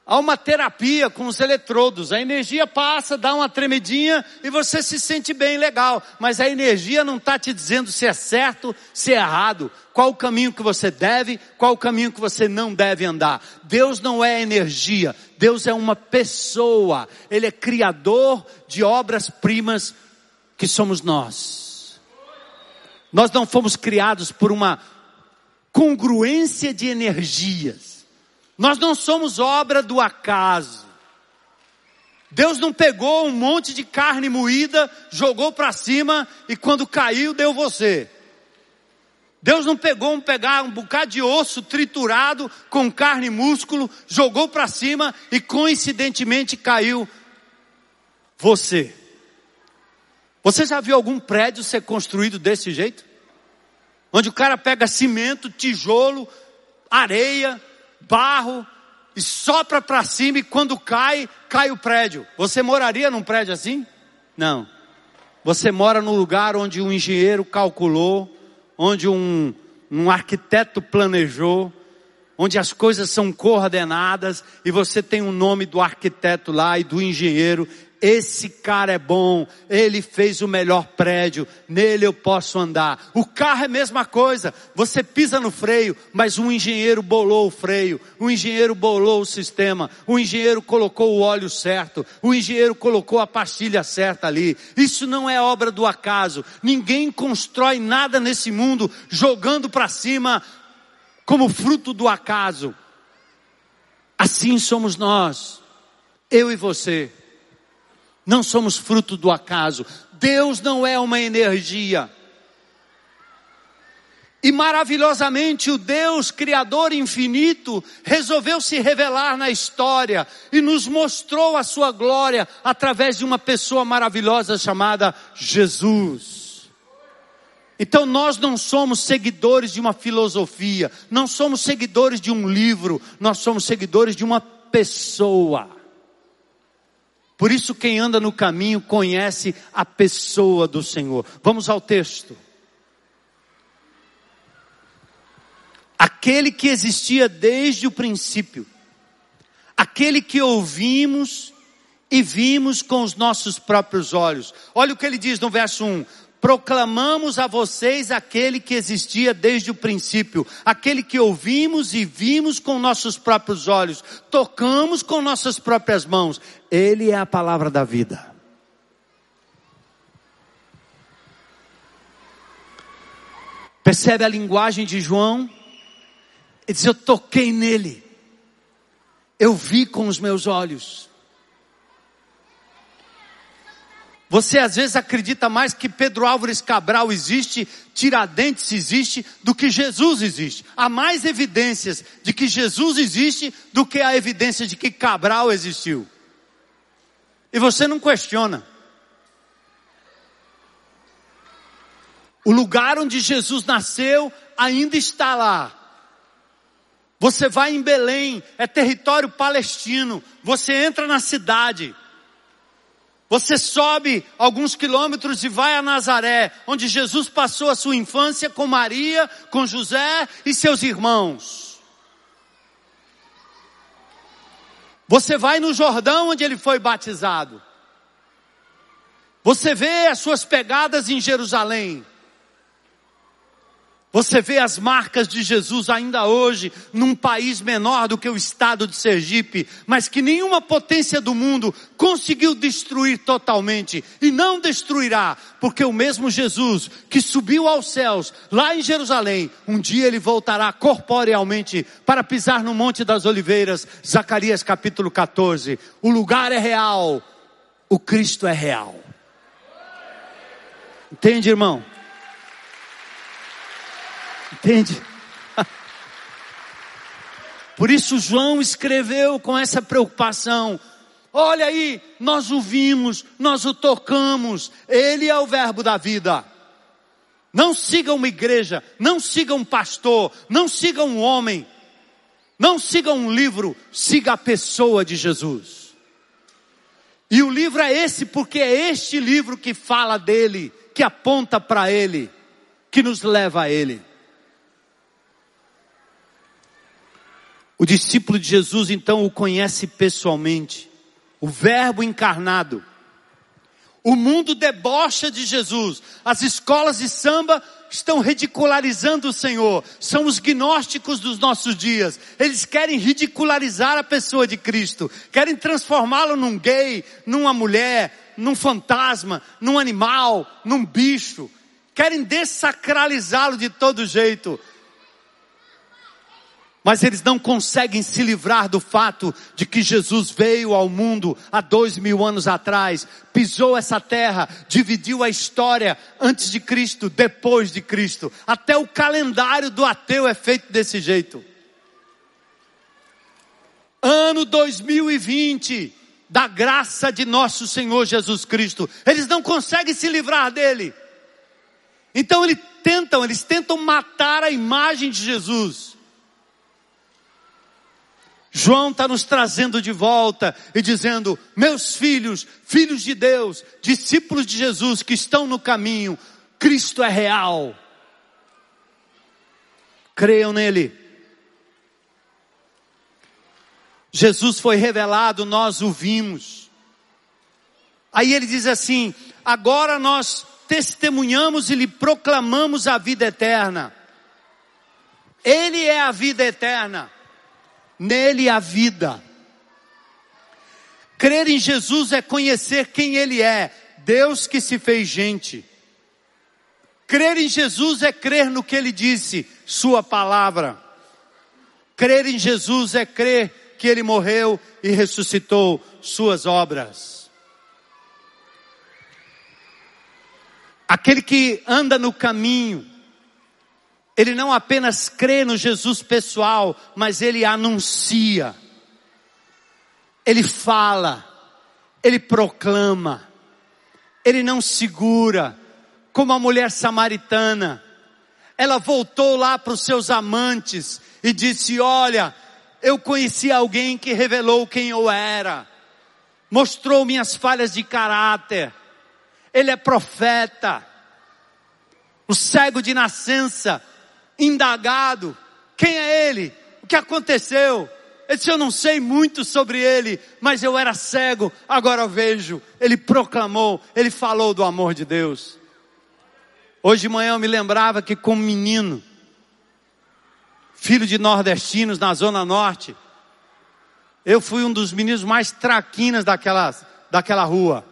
a uma terapia com os eletrodos. A energia passa, dá uma tremedinha e você se sente bem, legal. Mas a energia não está te dizendo se é certo, se é errado, qual o caminho que você deve, qual o caminho que você não deve andar. Deus não é energia, Deus é uma pessoa. Ele é criador de obras-primas que somos nós. Nós não fomos criados por uma congruência de energias. Nós não somos obra do acaso. Deus não pegou um monte de carne moída, jogou para cima e quando caiu deu você. Deus não pegou um pegar um bocado de osso triturado com carne e músculo, jogou para cima e coincidentemente caiu você. Você já viu algum prédio ser construído desse jeito? Onde o cara pega cimento, tijolo, areia, barro e sopra para cima e quando cai, cai o prédio. Você moraria num prédio assim? Não. Você mora num lugar onde um engenheiro calculou, onde um, um arquiteto planejou, onde as coisas são coordenadas e você tem o nome do arquiteto lá e do engenheiro esse cara é bom, ele fez o melhor prédio, nele eu posso andar. O carro é a mesma coisa, você pisa no freio, mas um engenheiro bolou o freio, o engenheiro bolou o sistema, o engenheiro colocou o óleo certo, o engenheiro colocou a pastilha certa ali. Isso não é obra do acaso. Ninguém constrói nada nesse mundo jogando para cima como fruto do acaso. Assim somos nós, eu e você. Não somos fruto do acaso. Deus não é uma energia. E maravilhosamente o Deus Criador infinito resolveu se revelar na história e nos mostrou a sua glória através de uma pessoa maravilhosa chamada Jesus. Então nós não somos seguidores de uma filosofia, não somos seguidores de um livro, nós somos seguidores de uma pessoa. Por isso, quem anda no caminho conhece a pessoa do Senhor. Vamos ao texto. Aquele que existia desde o princípio, aquele que ouvimos e vimos com os nossos próprios olhos. Olha o que ele diz no verso 1: proclamamos a vocês aquele que existia desde o princípio, aquele que ouvimos e vimos com nossos próprios olhos, tocamos com nossas próprias mãos. Ele é a palavra da vida. Percebe a linguagem de João? Ele diz: Eu toquei nele, Eu vi com os meus olhos. Você às vezes acredita mais que Pedro Álvares Cabral existe, Tiradentes existe, do que Jesus existe. Há mais evidências de que Jesus existe do que a evidência de que Cabral existiu. E você não questiona. O lugar onde Jesus nasceu ainda está lá. Você vai em Belém, é território palestino. Você entra na cidade. Você sobe alguns quilômetros e vai a Nazaré, onde Jesus passou a sua infância com Maria, com José e seus irmãos. Você vai no Jordão, onde ele foi batizado. Você vê as suas pegadas em Jerusalém. Você vê as marcas de Jesus ainda hoje num país menor do que o estado de Sergipe, mas que nenhuma potência do mundo conseguiu destruir totalmente e não destruirá, porque o mesmo Jesus que subiu aos céus lá em Jerusalém, um dia ele voltará corporealmente para pisar no Monte das Oliveiras, Zacarias capítulo 14. O lugar é real, o Cristo é real. Entende, irmão? Entende? Por isso João escreveu com essa preocupação. Olha aí, nós o vimos, nós o tocamos, ele é o verbo da vida. Não siga uma igreja, não siga um pastor, não siga um homem, não siga um livro, siga a pessoa de Jesus. E o livro é esse porque é este livro que fala dele, que aponta para ele, que nos leva a ele. O discípulo de Jesus então o conhece pessoalmente, o Verbo encarnado. O mundo debocha de Jesus. As escolas de samba estão ridicularizando o Senhor. São os gnósticos dos nossos dias. Eles querem ridicularizar a pessoa de Cristo. Querem transformá-lo num gay, numa mulher, num fantasma, num animal, num bicho. Querem desacralizá-lo de todo jeito. Mas eles não conseguem se livrar do fato de que Jesus veio ao mundo há dois mil anos atrás, pisou essa terra, dividiu a história antes de Cristo, depois de Cristo. Até o calendário do ateu é feito desse jeito. Ano 2020, da graça de nosso Senhor Jesus Cristo. Eles não conseguem se livrar dele. Então eles tentam, eles tentam matar a imagem de Jesus. João está nos trazendo de volta e dizendo: meus filhos, filhos de Deus, discípulos de Jesus que estão no caminho, Cristo é real. Creiam nele. Jesus foi revelado, nós o vimos. Aí ele diz assim: agora nós testemunhamos e lhe proclamamos a vida eterna. Ele é a vida eterna nele a vida. Crer em Jesus é conhecer quem Ele é, Deus que se fez gente. Crer em Jesus é crer no que Ele disse, Sua palavra. Crer em Jesus é crer que Ele morreu e ressuscitou, Suas obras. Aquele que anda no caminho, ele não apenas crê no Jesus pessoal, mas ele anuncia, ele fala, ele proclama, ele não segura, como a mulher samaritana. Ela voltou lá para os seus amantes e disse: Olha, eu conheci alguém que revelou quem eu era, mostrou minhas falhas de caráter, ele é profeta, o cego de nascença indagado: quem é ele? O que aconteceu? Ele disse: Eu não sei muito sobre ele, mas eu era cego, agora vejo. Ele proclamou, ele falou do amor de Deus. Hoje de manhã eu me lembrava que, como menino, filho de nordestinos na Zona Norte, eu fui um dos meninos mais traquinas daquela, daquela rua.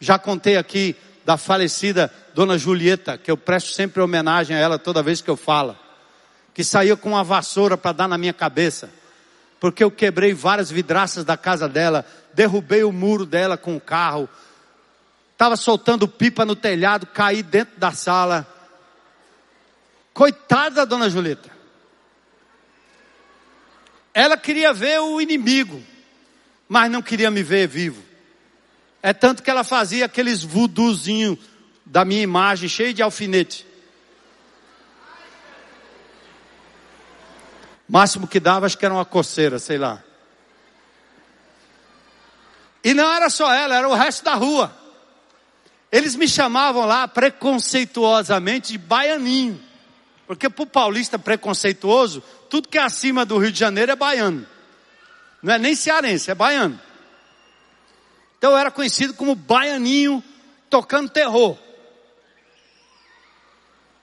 Já contei aqui da falecida Dona Julieta, que eu presto sempre homenagem a ela toda vez que eu falo, que saiu com uma vassoura para dar na minha cabeça. porque eu quebrei várias vidraças da casa dela, derrubei o muro dela com o carro, estava soltando pipa no telhado, caí dentro da sala. Coitada da dona Julieta. Ela queria ver o inimigo, mas não queria me ver vivo. É tanto que ela fazia aqueles vuduzinhos da minha imagem, cheio de alfinete. Máximo que dava, acho que era uma coceira, sei lá. E não era só ela, era o resto da rua. Eles me chamavam lá preconceituosamente de baianinho. Porque para o paulista preconceituoso, tudo que é acima do Rio de Janeiro é baiano. Não é nem cearense, é baiano. Então eu era conhecido como baianinho tocando terror.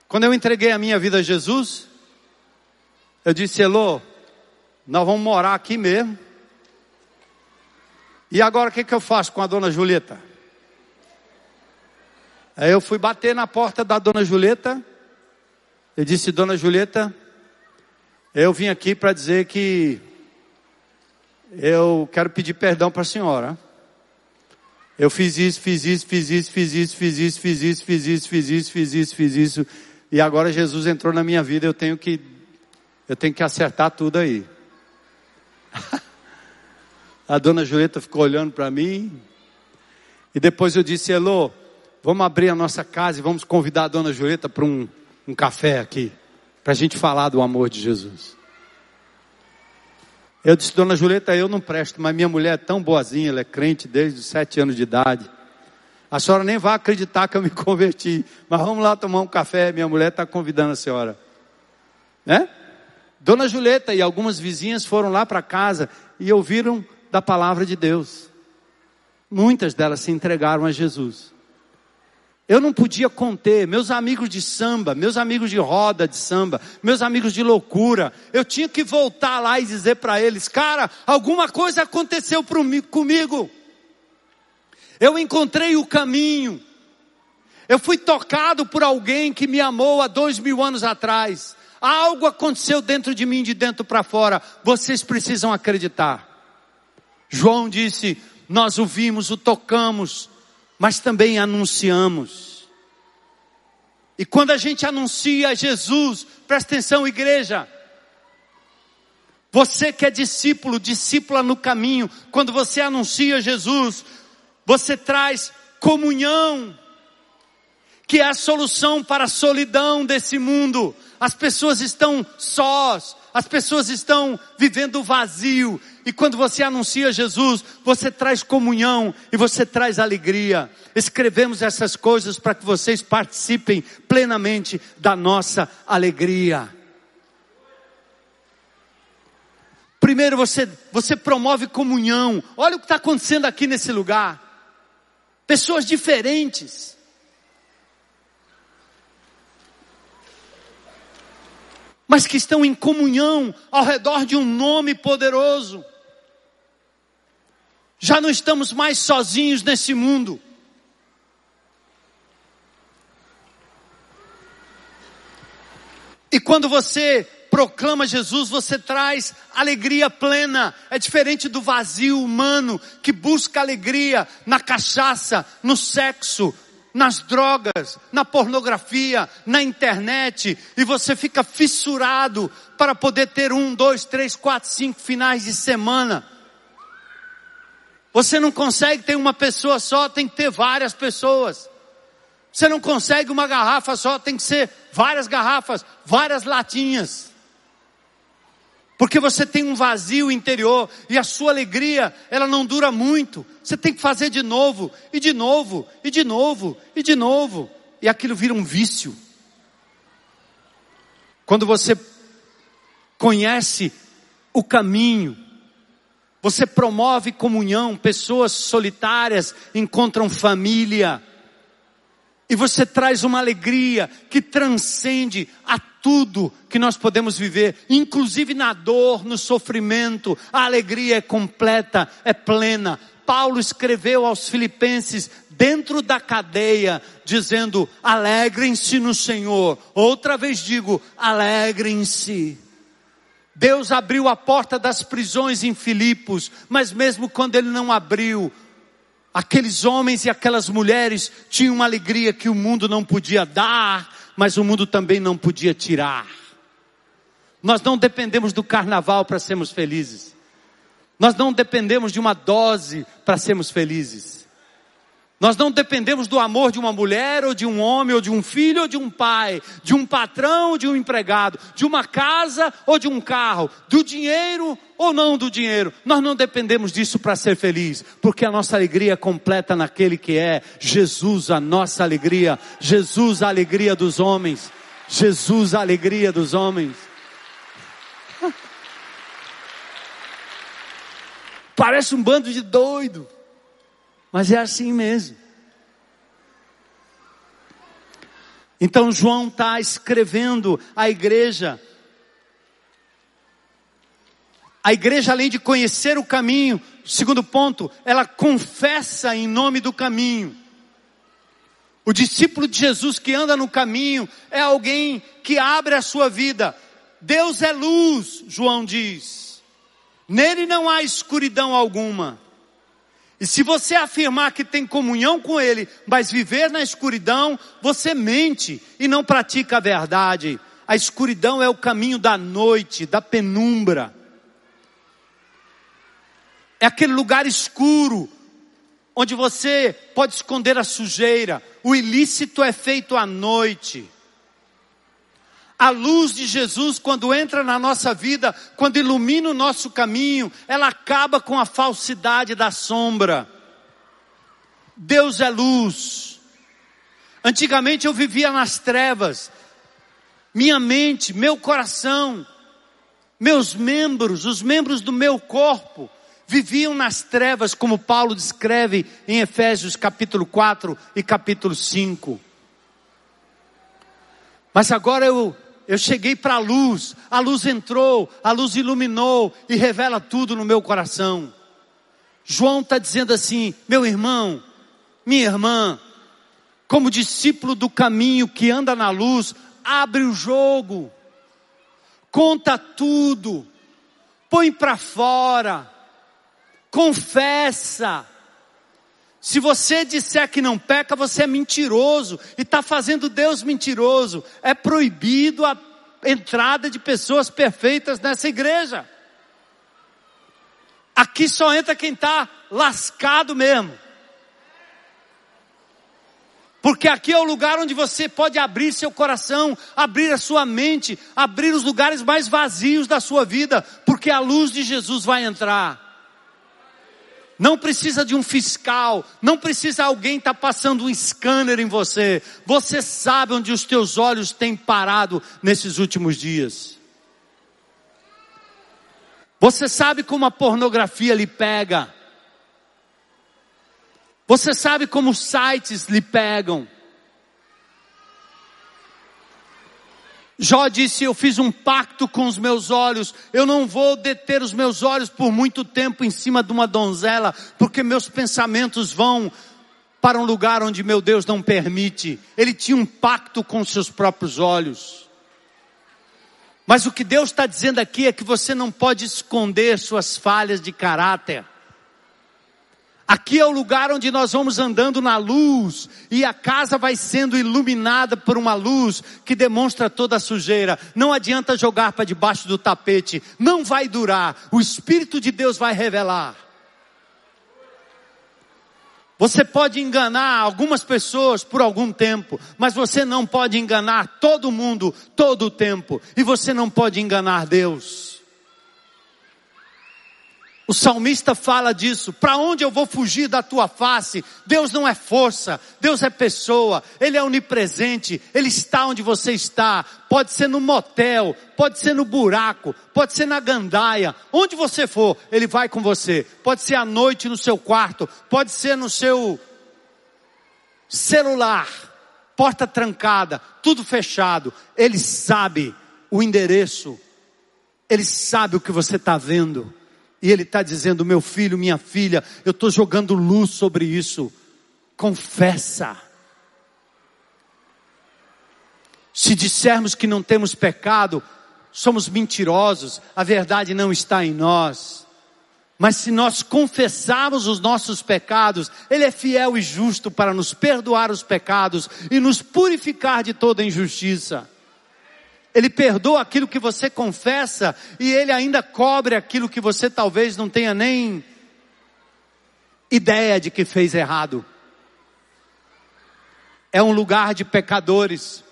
Quando eu entreguei a minha vida a Jesus, eu disse, Elô, nós vamos morar aqui mesmo. E agora o que, que eu faço com a dona Julieta? Aí eu fui bater na porta da dona Julieta. Eu disse, dona Julieta, eu vim aqui para dizer que eu quero pedir perdão para a senhora. Eu fiz isso, fiz isso, fiz isso, fiz isso, fiz isso, fiz isso, fiz isso, fiz isso, fiz isso, fiz isso. E agora Jesus entrou na minha vida, eu tenho que eu tenho que acertar tudo aí. (laughs) a dona Julieta ficou olhando para mim. E depois eu disse, Elô, Vamos abrir a nossa casa e vamos convidar a dona Julieta para um, um café aqui, para a gente falar do amor de Jesus. Eu disse, dona Julieta, eu não presto, mas minha mulher é tão boazinha, ela é crente desde os sete anos de idade. A senhora nem vai acreditar que eu me (laughs) converti, mas vamos lá tomar um café, minha mulher está convidando a senhora. Né? Dona Julieta e algumas vizinhas foram lá para casa e ouviram da palavra de Deus. Muitas delas se entregaram a Jesus. Eu não podia conter, meus amigos de samba, meus amigos de roda de samba, meus amigos de loucura, eu tinha que voltar lá e dizer para eles, cara, alguma coisa aconteceu comigo. Eu encontrei o caminho. Eu fui tocado por alguém que me amou há dois mil anos atrás. Algo aconteceu dentro de mim, de dentro para fora. Vocês precisam acreditar. João disse: Nós o vimos, o tocamos, mas também anunciamos. E quando a gente anuncia Jesus, presta atenção, igreja. Você que é discípulo, discípula no caminho, quando você anuncia Jesus, você traz comunhão, que é a solução para a solidão desse mundo. As pessoas estão sós, as pessoas estão vivendo vazio. E quando você anuncia Jesus, você traz comunhão e você traz alegria. Escrevemos essas coisas para que vocês participem plenamente da nossa alegria. Primeiro você, você promove comunhão. Olha o que está acontecendo aqui nesse lugar. Pessoas diferentes mas que estão em comunhão ao redor de um nome poderoso. Já não estamos mais sozinhos nesse mundo. E quando você proclama Jesus, você traz alegria plena. É diferente do vazio humano que busca alegria na cachaça, no sexo, nas drogas, na pornografia, na internet, e você fica fissurado para poder ter um, dois, três, quatro, cinco finais de semana. Você não consegue ter uma pessoa só, tem que ter várias pessoas. Você não consegue uma garrafa só, tem que ser várias garrafas, várias latinhas. Porque você tem um vazio interior e a sua alegria, ela não dura muito. Você tem que fazer de novo, e de novo, e de novo, e de novo. E aquilo vira um vício. Quando você conhece o caminho, você promove comunhão, pessoas solitárias encontram família, e você traz uma alegria que transcende a tudo que nós podemos viver, inclusive na dor, no sofrimento, a alegria é completa, é plena. Paulo escreveu aos Filipenses dentro da cadeia, dizendo: alegrem-se no Senhor. Outra vez digo: alegrem-se. Deus abriu a porta das prisões em Filipos, mas mesmo quando ele não abriu, aqueles homens e aquelas mulheres tinham uma alegria que o mundo não podia dar, mas o mundo também não podia tirar. Nós não dependemos do carnaval para sermos felizes. Nós não dependemos de uma dose para sermos felizes. Nós não dependemos do amor de uma mulher, ou de um homem, ou de um filho, ou de um pai, de um patrão, ou de um empregado, de uma casa ou de um carro, do dinheiro ou não do dinheiro. Nós não dependemos disso para ser feliz, porque a nossa alegria é completa naquele que é Jesus, a nossa alegria. Jesus, a alegria dos homens. Jesus, a alegria dos homens. (laughs) Parece um bando de doido. Mas é assim mesmo. Então João está escrevendo à igreja. A igreja, além de conhecer o caminho, segundo ponto, ela confessa em nome do caminho. O discípulo de Jesus que anda no caminho é alguém que abre a sua vida. Deus é luz, João diz. Nele não há escuridão alguma. E se você afirmar que tem comunhão com Ele, mas viver na escuridão, você mente e não pratica a verdade. A escuridão é o caminho da noite, da penumbra. É aquele lugar escuro, onde você pode esconder a sujeira. O ilícito é feito à noite. A luz de Jesus, quando entra na nossa vida, quando ilumina o nosso caminho, ela acaba com a falsidade da sombra. Deus é luz. Antigamente eu vivia nas trevas. Minha mente, meu coração, meus membros, os membros do meu corpo, viviam nas trevas, como Paulo descreve em Efésios capítulo 4 e capítulo 5. Mas agora eu eu cheguei para a luz, a luz entrou, a luz iluminou e revela tudo no meu coração. João está dizendo assim: meu irmão, minha irmã, como discípulo do caminho que anda na luz, abre o jogo, conta tudo, põe para fora, confessa, se você disser que não peca, você é mentiroso e está fazendo Deus mentiroso. É proibido a entrada de pessoas perfeitas nessa igreja. Aqui só entra quem está lascado mesmo. Porque aqui é o lugar onde você pode abrir seu coração, abrir a sua mente, abrir os lugares mais vazios da sua vida, porque a luz de Jesus vai entrar não precisa de um fiscal, não precisa alguém estar tá passando um scanner em você. Você sabe onde os teus olhos têm parado nesses últimos dias. Você sabe como a pornografia lhe pega. Você sabe como os sites lhe pegam. Jó disse: Eu fiz um pacto com os meus olhos, eu não vou deter os meus olhos por muito tempo em cima de uma donzela, porque meus pensamentos vão para um lugar onde meu Deus não permite. Ele tinha um pacto com seus próprios olhos. Mas o que Deus está dizendo aqui é que você não pode esconder suas falhas de caráter. Aqui é o lugar onde nós vamos andando na luz e a casa vai sendo iluminada por uma luz que demonstra toda a sujeira. Não adianta jogar para debaixo do tapete, não vai durar. O Espírito de Deus vai revelar. Você pode enganar algumas pessoas por algum tempo, mas você não pode enganar todo mundo todo o tempo, e você não pode enganar Deus. O salmista fala disso. Para onde eu vou fugir da tua face? Deus não é força, Deus é pessoa, Ele é onipresente, Ele está onde você está. Pode ser no motel, pode ser no buraco, pode ser na gandaia, onde você for, Ele vai com você. Pode ser à noite no seu quarto, pode ser no seu celular, porta trancada, tudo fechado. Ele sabe o endereço, Ele sabe o que você está vendo. E ele está dizendo: meu filho, minha filha, eu estou jogando luz sobre isso. Confessa. Se dissermos que não temos pecado, somos mentirosos, a verdade não está em nós. Mas se nós confessarmos os nossos pecados, Ele é fiel e justo para nos perdoar os pecados e nos purificar de toda injustiça. Ele perdoa aquilo que você confessa e Ele ainda cobre aquilo que você talvez não tenha nem ideia de que fez errado. É um lugar de pecadores.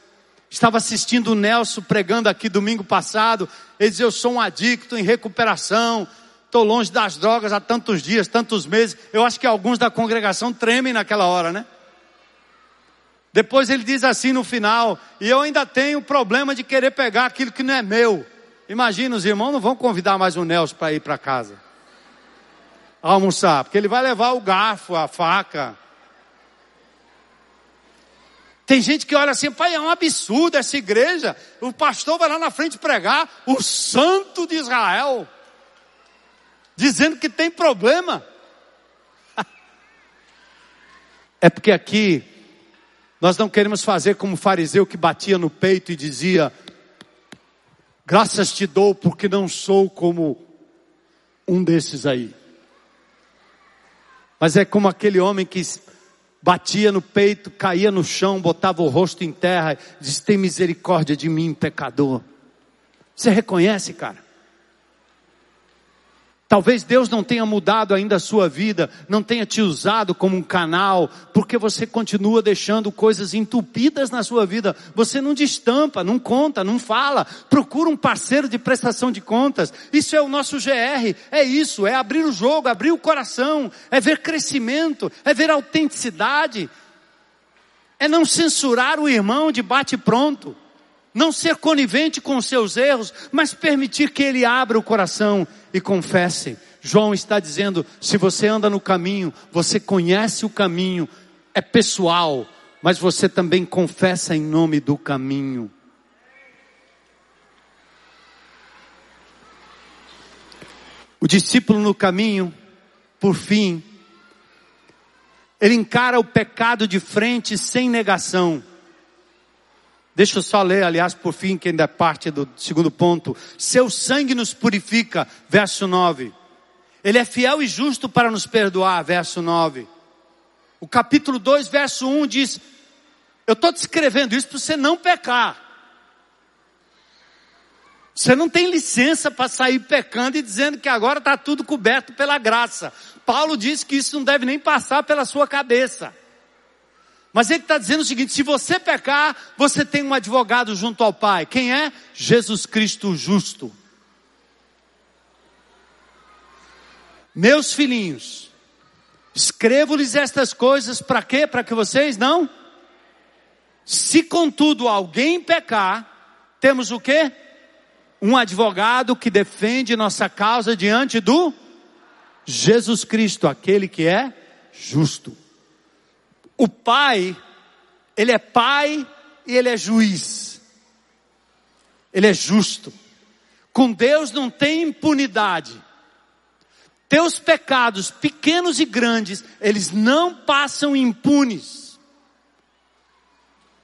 Estava assistindo o Nelson pregando aqui domingo passado. Ele dizia: Eu sou um adicto em recuperação. Estou longe das drogas há tantos dias, tantos meses. Eu acho que alguns da congregação tremem naquela hora, né? Depois ele diz assim no final: E eu ainda tenho o problema de querer pegar aquilo que não é meu. Imagina, os irmãos não vão convidar mais o Nelson para ir para casa almoçar, porque ele vai levar o garfo, a faca. Tem gente que olha assim, pai, é um absurdo essa igreja. O pastor vai lá na frente pregar o santo de Israel, dizendo que tem problema. (laughs) É porque aqui nós não queremos fazer como o fariseu que batia no peito e dizia: Graças te dou porque não sou como um desses aí. Mas é como aquele homem que batia no peito, caía no chão, botava o rosto em terra, diz: Tem misericórdia de mim, pecador. Você reconhece, cara? Talvez Deus não tenha mudado ainda a sua vida, não tenha te usado como um canal, porque você continua deixando coisas entupidas na sua vida. Você não destampa, não conta, não fala. Procura um parceiro de prestação de contas. Isso é o nosso GR. É isso, é abrir o jogo, abrir o coração, é ver crescimento, é ver autenticidade. É não censurar o irmão de bate pronto. Não ser conivente com seus erros, mas permitir que ele abra o coração e confessem. João está dizendo: se você anda no caminho, você conhece o caminho, é pessoal, mas você também confessa em nome do caminho. O discípulo no caminho, por fim, ele encara o pecado de frente sem negação. Deixa eu só ler, aliás, por fim, que ainda é parte do segundo ponto. Seu sangue nos purifica, verso 9. Ele é fiel e justo para nos perdoar, verso 9. O capítulo 2, verso 1 diz: Eu estou descrevendo isso para você não pecar. Você não tem licença para sair pecando e dizendo que agora está tudo coberto pela graça. Paulo diz que isso não deve nem passar pela sua cabeça. Mas ele está dizendo o seguinte: se você pecar, você tem um advogado junto ao Pai. Quem é? Jesus Cristo justo. Meus filhinhos, escrevo-lhes estas coisas para quê? Para que vocês não? Se contudo alguém pecar, temos o quê? Um advogado que defende nossa causa diante do Jesus Cristo, aquele que é justo. O pai, ele é pai e ele é juiz. Ele é justo. Com Deus não tem impunidade. Teus pecados, pequenos e grandes, eles não passam impunes.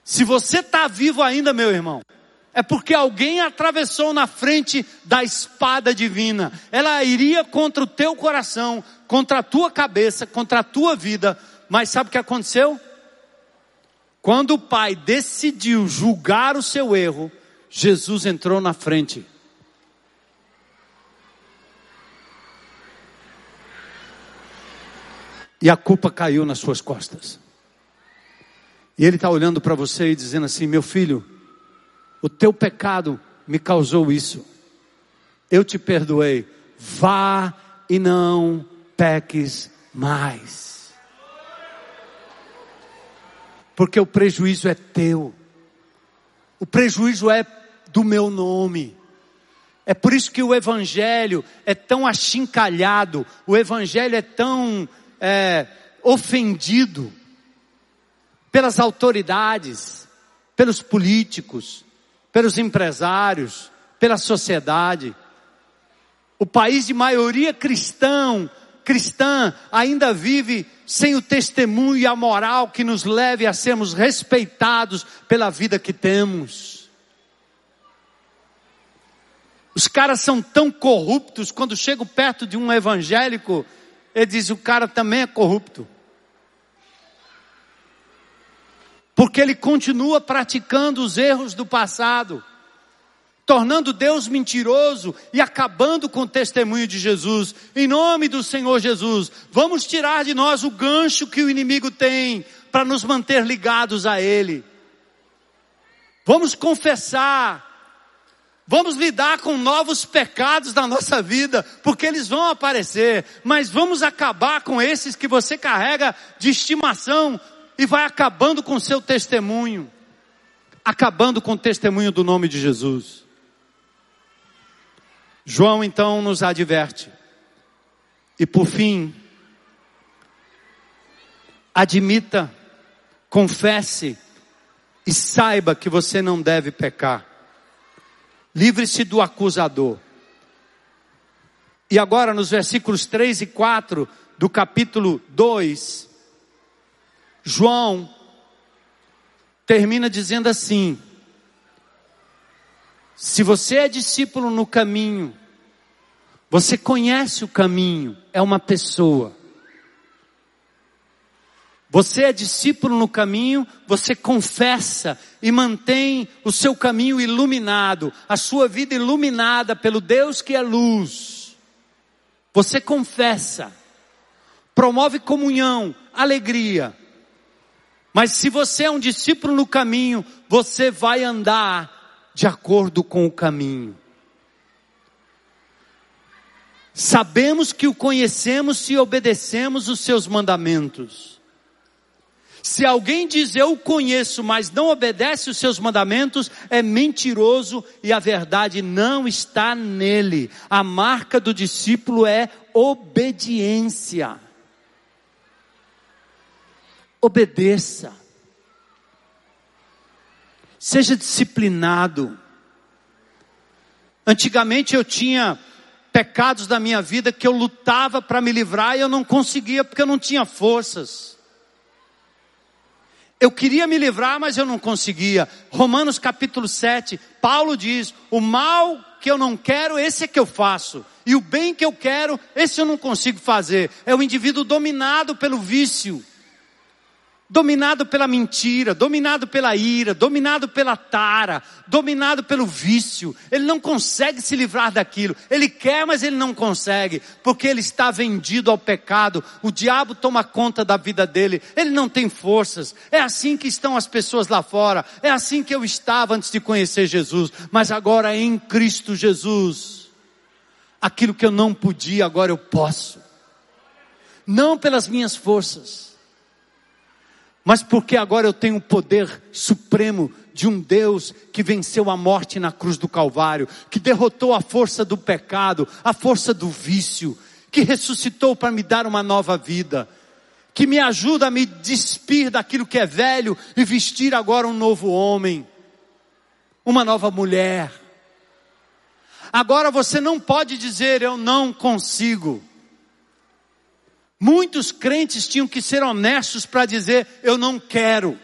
Se você está vivo ainda, meu irmão, é porque alguém atravessou na frente da espada divina. Ela iria contra o teu coração, contra a tua cabeça, contra a tua vida, mas sabe o que aconteceu? Quando o pai decidiu julgar o seu erro, Jesus entrou na frente. E a culpa caiu nas suas costas. E ele está olhando para você e dizendo assim: Meu filho, o teu pecado me causou isso. Eu te perdoei. Vá e não peques mais. Porque o prejuízo é teu, o prejuízo é do meu nome. É por isso que o Evangelho é tão achincalhado, o Evangelho é tão é, ofendido pelas autoridades, pelos políticos, pelos empresários, pela sociedade. O país de maioria cristão cristã ainda vive sem o testemunho e a moral que nos leve a sermos respeitados pela vida que temos. Os caras são tão corruptos, quando chegam perto de um evangélico, ele diz: o cara também é corrupto. Porque ele continua praticando os erros do passado, tornando Deus mentiroso e acabando com o testemunho de Jesus. Em nome do Senhor Jesus, vamos tirar de nós o gancho que o inimigo tem para nos manter ligados a Ele. Vamos confessar Vamos lidar com novos pecados na nossa vida, porque eles vão aparecer, mas vamos acabar com esses que você carrega de estimação e vai acabando com seu testemunho, acabando com o testemunho do nome de Jesus. João então nos adverte. E por fim, admita, confesse e saiba que você não deve pecar. Livre-se do acusador. E agora, nos versículos 3 e 4 do capítulo 2, João termina dizendo assim: Se você é discípulo no caminho, você conhece o caminho, é uma pessoa. Você é discípulo no caminho, você confessa e mantém o seu caminho iluminado, a sua vida iluminada pelo Deus que é luz. Você confessa, promove comunhão, alegria. Mas se você é um discípulo no caminho, você vai andar de acordo com o caminho. Sabemos que o conhecemos se obedecemos os seus mandamentos. Se alguém diz eu o conheço, mas não obedece os seus mandamentos, é mentiroso e a verdade não está nele. A marca do discípulo é obediência. Obedeça. Seja disciplinado. Antigamente eu tinha pecados da minha vida que eu lutava para me livrar e eu não conseguia porque eu não tinha forças. Eu queria me livrar, mas eu não conseguia. Romanos capítulo 7, Paulo diz: o mal que eu não quero, esse é que eu faço. E o bem que eu quero, esse eu não consigo fazer. É o indivíduo dominado pelo vício dominado pela mentira, dominado pela ira, dominado pela tara, dominado pelo vício. Ele não consegue se livrar daquilo. Ele quer, mas ele não consegue, porque ele está vendido ao pecado. O diabo toma conta da vida dele. Ele não tem forças. É assim que estão as pessoas lá fora. É assim que eu estava antes de conhecer Jesus, mas agora em Cristo Jesus, aquilo que eu não podia, agora eu posso. Não pelas minhas forças mas porque agora eu tenho o poder supremo de um Deus que venceu a morte na cruz do Calvário, que derrotou a força do pecado, a força do vício, que ressuscitou para me dar uma nova vida, que me ajuda a me despir daquilo que é velho e vestir agora um novo homem, uma nova mulher. Agora você não pode dizer eu não consigo. Muitos crentes tinham que ser honestos para dizer: eu não quero,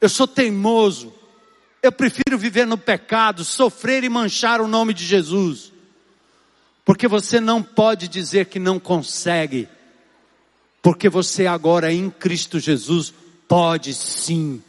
eu sou teimoso, eu prefiro viver no pecado, sofrer e manchar o nome de Jesus. Porque você não pode dizer que não consegue, porque você agora em Cristo Jesus pode sim.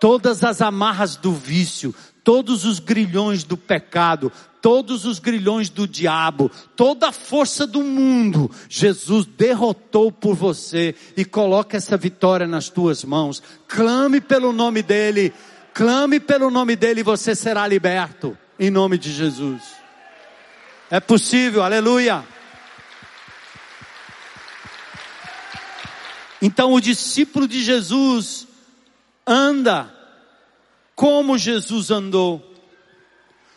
Todas as amarras do vício, todos os grilhões do pecado, todos os grilhões do diabo, toda a força do mundo, Jesus derrotou por você e coloca essa vitória nas tuas mãos. Clame pelo nome dele, clame pelo nome dele e você será liberto, em nome de Jesus. É possível, aleluia. Então o discípulo de Jesus anda como Jesus andou.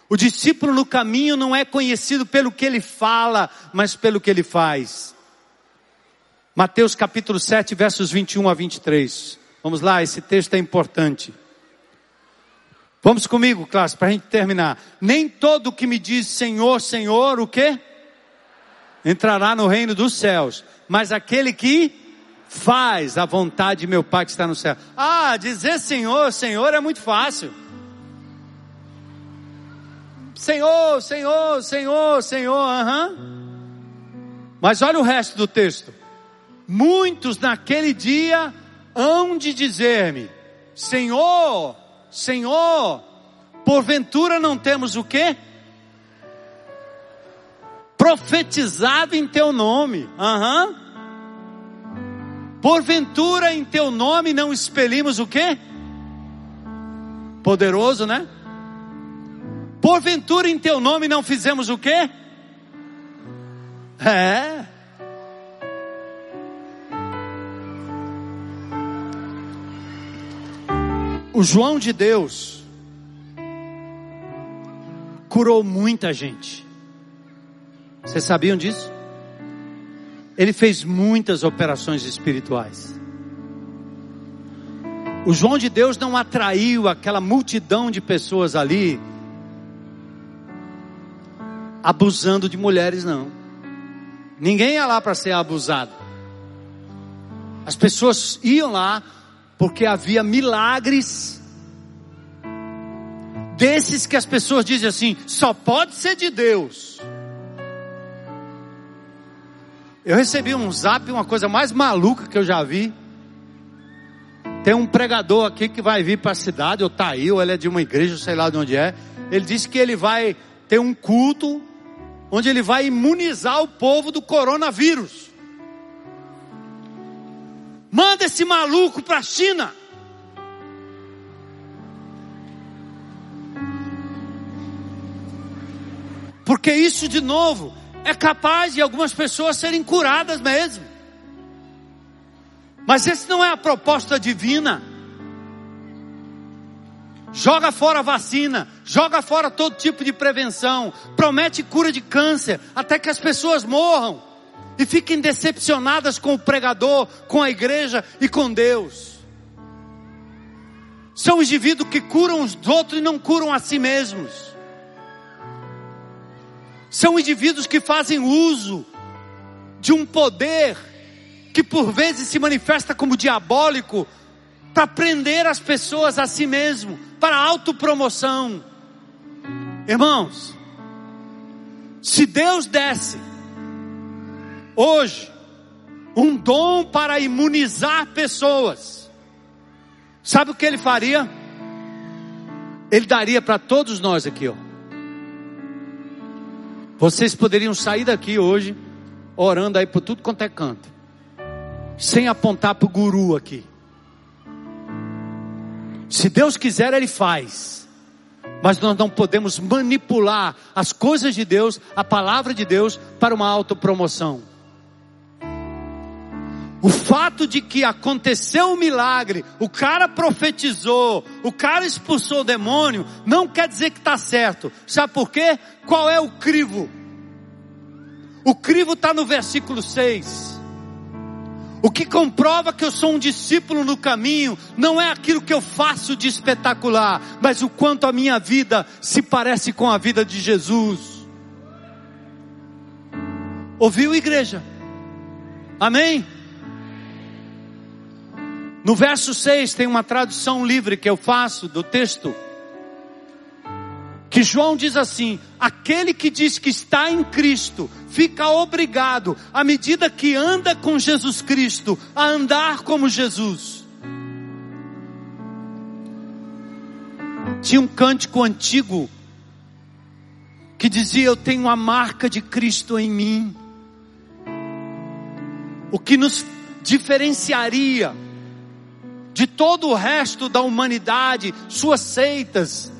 O discípulo no caminho não é conhecido pelo que ele fala, mas pelo que ele faz. Mateus capítulo 7, versos 21 a 23. Vamos lá, esse texto é importante. Vamos comigo, classe, para a gente terminar. Nem todo que me diz Senhor, Senhor, o quê? Entrará no reino dos céus, mas aquele que faz a vontade de meu Pai que está no céu. Ah, dizer Senhor, Senhor é muito fácil. Senhor, Senhor, Senhor, Senhor, aham. Mas olha o resto do texto. Muitos naquele dia hão de dizer-me: Senhor, Senhor, porventura não temos o quê? Profetizado em teu nome. Aham. Uhum. Porventura em teu nome não expelimos o quê? Poderoso, né? Porventura em teu nome não fizemos o quê? É. O João de Deus curou muita gente. Vocês sabiam disso? Ele fez muitas operações espirituais. O João de Deus não atraiu aquela multidão de pessoas ali abusando de mulheres, não. Ninguém ia lá para ser abusado. As pessoas iam lá porque havia milagres desses que as pessoas dizem assim, só pode ser de Deus. Eu recebi um zap, uma coisa mais maluca que eu já vi. Tem um pregador aqui que vai vir para a cidade, ou tá aí, ou ele é de uma igreja, sei lá de onde é. Ele disse que ele vai ter um culto onde ele vai imunizar o povo do coronavírus. Manda esse maluco para a China. Porque isso de novo é capaz de algumas pessoas serem curadas mesmo. Mas esse não é a proposta divina. Joga fora a vacina, joga fora todo tipo de prevenção, promete cura de câncer, até que as pessoas morram e fiquem decepcionadas com o pregador, com a igreja e com Deus. São indivíduos que curam os outros e não curam a si mesmos. São indivíduos que fazem uso de um poder que por vezes se manifesta como diabólico para prender as pessoas a si mesmo, para autopromoção. Irmãos, se Deus desse hoje um dom para imunizar pessoas, sabe o que ele faria? Ele daria para todos nós aqui, ó. Vocês poderiam sair daqui hoje, orando aí por tudo quanto é canto, sem apontar para o guru aqui. Se Deus quiser, Ele faz. Mas nós não podemos manipular as coisas de Deus, a palavra de Deus, para uma autopromoção. O fato de que aconteceu um milagre, o cara profetizou, o cara expulsou o demônio, não quer dizer que está certo. Sabe por quê? Qual é o crivo? O crivo está no versículo 6. O que comprova que eu sou um discípulo no caminho não é aquilo que eu faço de espetacular, mas o quanto a minha vida se parece com a vida de Jesus. Ouviu, igreja? Amém? No verso 6 tem uma tradução livre que eu faço do texto que João diz assim: aquele que diz que está em Cristo fica obrigado, à medida que anda com Jesus Cristo, a andar como Jesus. Tinha um cântico antigo que dizia: Eu tenho a marca de Cristo em mim. O que nos diferenciaria de todo o resto da humanidade, suas seitas,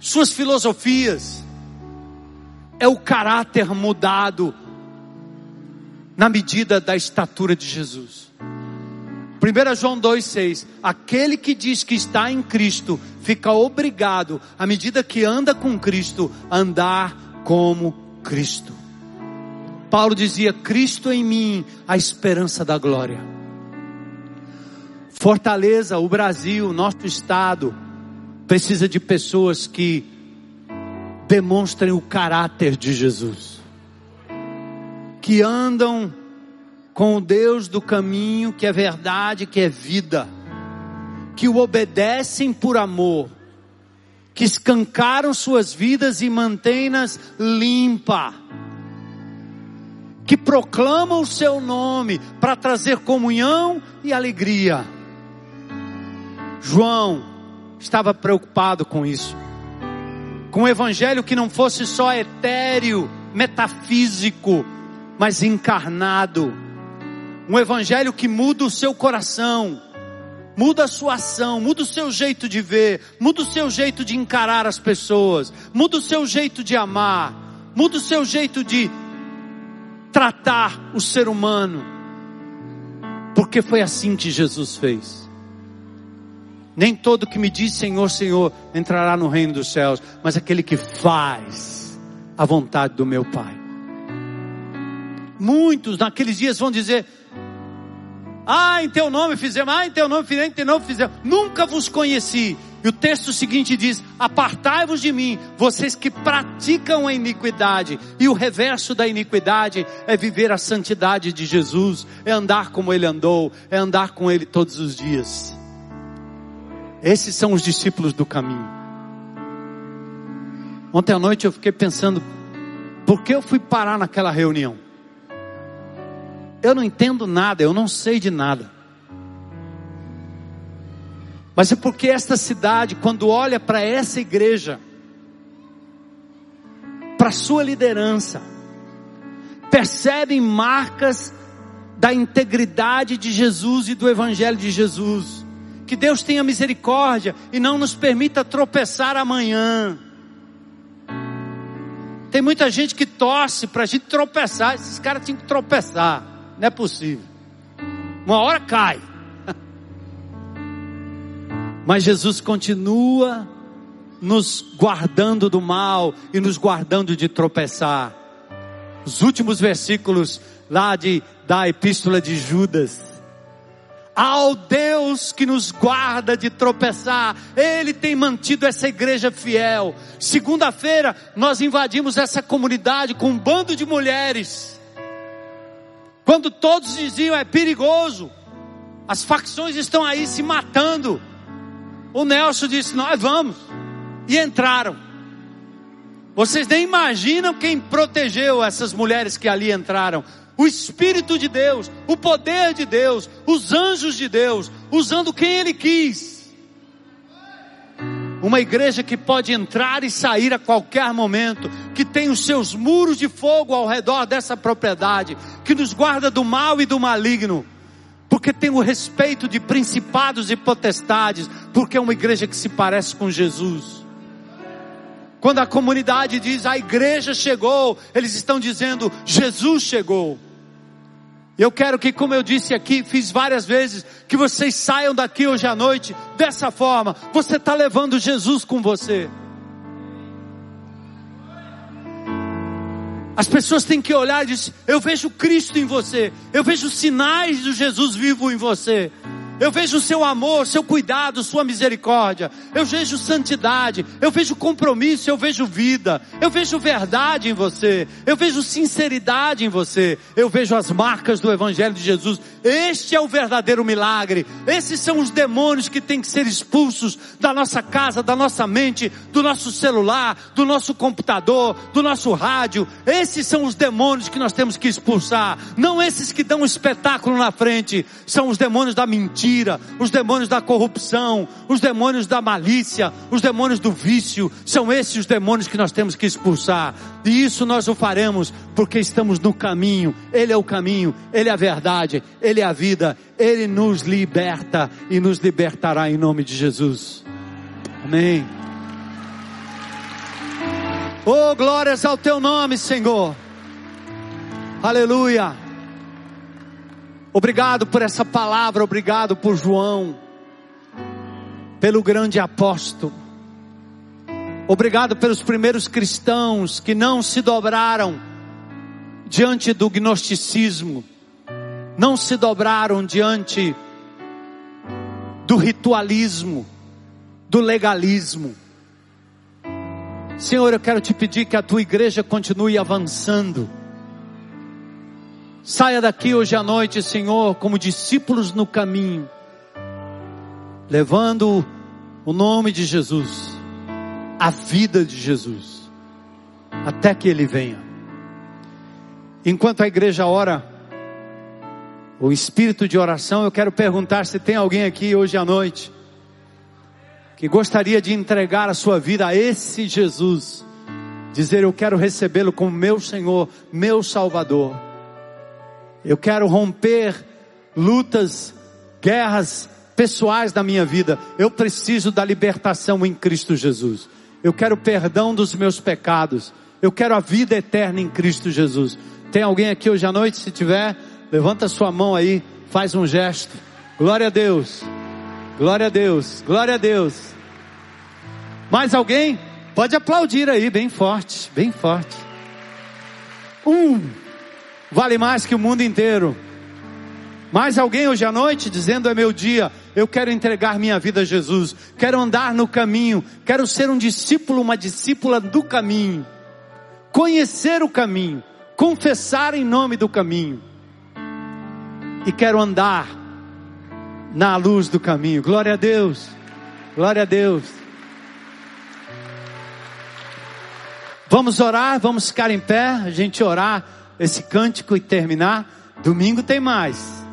suas filosofias, é o caráter mudado na medida da estatura de Jesus. 1 João 2,6: Aquele que diz que está em Cristo fica obrigado, à medida que anda com Cristo, a andar como Cristo. Paulo dizia: Cristo em mim, a esperança da glória. Fortaleza, o Brasil, nosso estado, precisa de pessoas que demonstrem o caráter de Jesus, que andam com o Deus do caminho, que é verdade, que é vida, que o obedecem por amor, que escancaram suas vidas e mantêm-nas limpa, que proclamam o seu nome para trazer comunhão e alegria. João estava preocupado com isso, com o evangelho que não fosse só etéreo, metafísico, mas encarnado, um evangelho que muda o seu coração, muda a sua ação, muda o seu jeito de ver, muda o seu jeito de encarar as pessoas, muda o seu jeito de amar, muda o seu jeito de tratar o ser humano. Porque foi assim que Jesus fez. Nem todo que me diz Senhor, Senhor entrará no reino dos céus, mas aquele que faz a vontade do meu Pai. Muitos naqueles dias vão dizer: ah, em teu nome fizemos, ah, em teu nome fizemos, em teu nome fizemos. Nunca vos conheci. E o texto seguinte diz: Apartai-vos de mim, vocês que praticam a iniquidade. E o reverso da iniquidade é viver a santidade de Jesus, é andar como ele andou, é andar com ele todos os dias. Esses são os discípulos do caminho. Ontem à noite eu fiquei pensando, por que eu fui parar naquela reunião? Eu não entendo nada, eu não sei de nada. Mas é porque esta cidade, quando olha para essa igreja, para sua liderança, percebem marcas da integridade de Jesus e do Evangelho de Jesus. Que Deus tenha misericórdia e não nos permita tropeçar amanhã. Tem muita gente que torce para a gente tropeçar, esses caras tinham que tropeçar. Não é possível. Uma hora cai. (laughs) Mas Jesus continua nos guardando do mal e nos guardando de tropeçar. Os últimos versículos lá de, da epístola de Judas. Ao Deus que nos guarda de tropeçar, Ele tem mantido essa igreja fiel. Segunda-feira nós invadimos essa comunidade com um bando de mulheres quando todos diziam é perigoso, as facções estão aí se matando. O Nelson disse: Nós vamos. E entraram. Vocês nem imaginam quem protegeu essas mulheres que ali entraram. O Espírito de Deus, o poder de Deus, os anjos de Deus, usando quem Ele quis. Uma igreja que pode entrar e sair a qualquer momento, que tem os seus muros de fogo ao redor dessa propriedade, que nos guarda do mal e do maligno, porque tem o respeito de principados e potestades, porque é uma igreja que se parece com Jesus. Quando a comunidade diz a igreja chegou, eles estão dizendo Jesus chegou. Eu quero que, como eu disse aqui, fiz várias vezes, que vocês saiam daqui hoje à noite dessa forma. Você está levando Jesus com você. As pessoas têm que olhar e dizer: Eu vejo Cristo em você, eu vejo sinais do Jesus vivo em você. Eu vejo o seu amor, seu cuidado, sua misericórdia. Eu vejo santidade, eu vejo compromisso, eu vejo vida. Eu vejo verdade em você. Eu vejo sinceridade em você. Eu vejo as marcas do evangelho de Jesus. Este é o verdadeiro milagre. Esses são os demônios que têm que ser expulsos da nossa casa, da nossa mente, do nosso celular, do nosso computador, do nosso rádio. Esses são os demônios que nós temos que expulsar. Não esses que dão um espetáculo na frente. São os demônios da mentira mentira, os demônios da corrupção, os demônios da malícia, os demônios do vício, são esses os demônios que nós temos que expulsar. E isso nós o faremos porque estamos no caminho. Ele é o caminho, ele é a verdade, ele é a vida, ele nos liberta e nos libertará em nome de Jesus. Amém. Oh, glórias ao teu nome, Senhor. Aleluia. Obrigado por essa palavra, obrigado por João, pelo grande apóstolo. Obrigado pelos primeiros cristãos que não se dobraram diante do gnosticismo, não se dobraram diante do ritualismo, do legalismo. Senhor, eu quero te pedir que a tua igreja continue avançando Saia daqui hoje à noite, Senhor, como discípulos no caminho, levando o nome de Jesus, a vida de Jesus, até que Ele venha. Enquanto a igreja ora, o espírito de oração, eu quero perguntar se tem alguém aqui hoje à noite que gostaria de entregar a sua vida a esse Jesus, dizer eu quero recebê-lo como meu Senhor, meu Salvador. Eu quero romper lutas, guerras pessoais da minha vida. Eu preciso da libertação em Cristo Jesus. Eu quero perdão dos meus pecados. Eu quero a vida eterna em Cristo Jesus. Tem alguém aqui hoje à noite? Se tiver, levanta sua mão aí, faz um gesto. Glória a Deus. Glória a Deus. Glória a Deus. Mais alguém? Pode aplaudir aí, bem forte, bem forte. Um vale mais que o mundo inteiro. Mais alguém hoje à noite dizendo é meu dia, eu quero entregar minha vida a Jesus, quero andar no caminho, quero ser um discípulo, uma discípula do caminho, conhecer o caminho, confessar em nome do caminho, e quero andar na luz do caminho. Glória a Deus, glória a Deus. Vamos orar, vamos ficar em pé, a gente orar esse cântico e terminar. Domingo tem mais.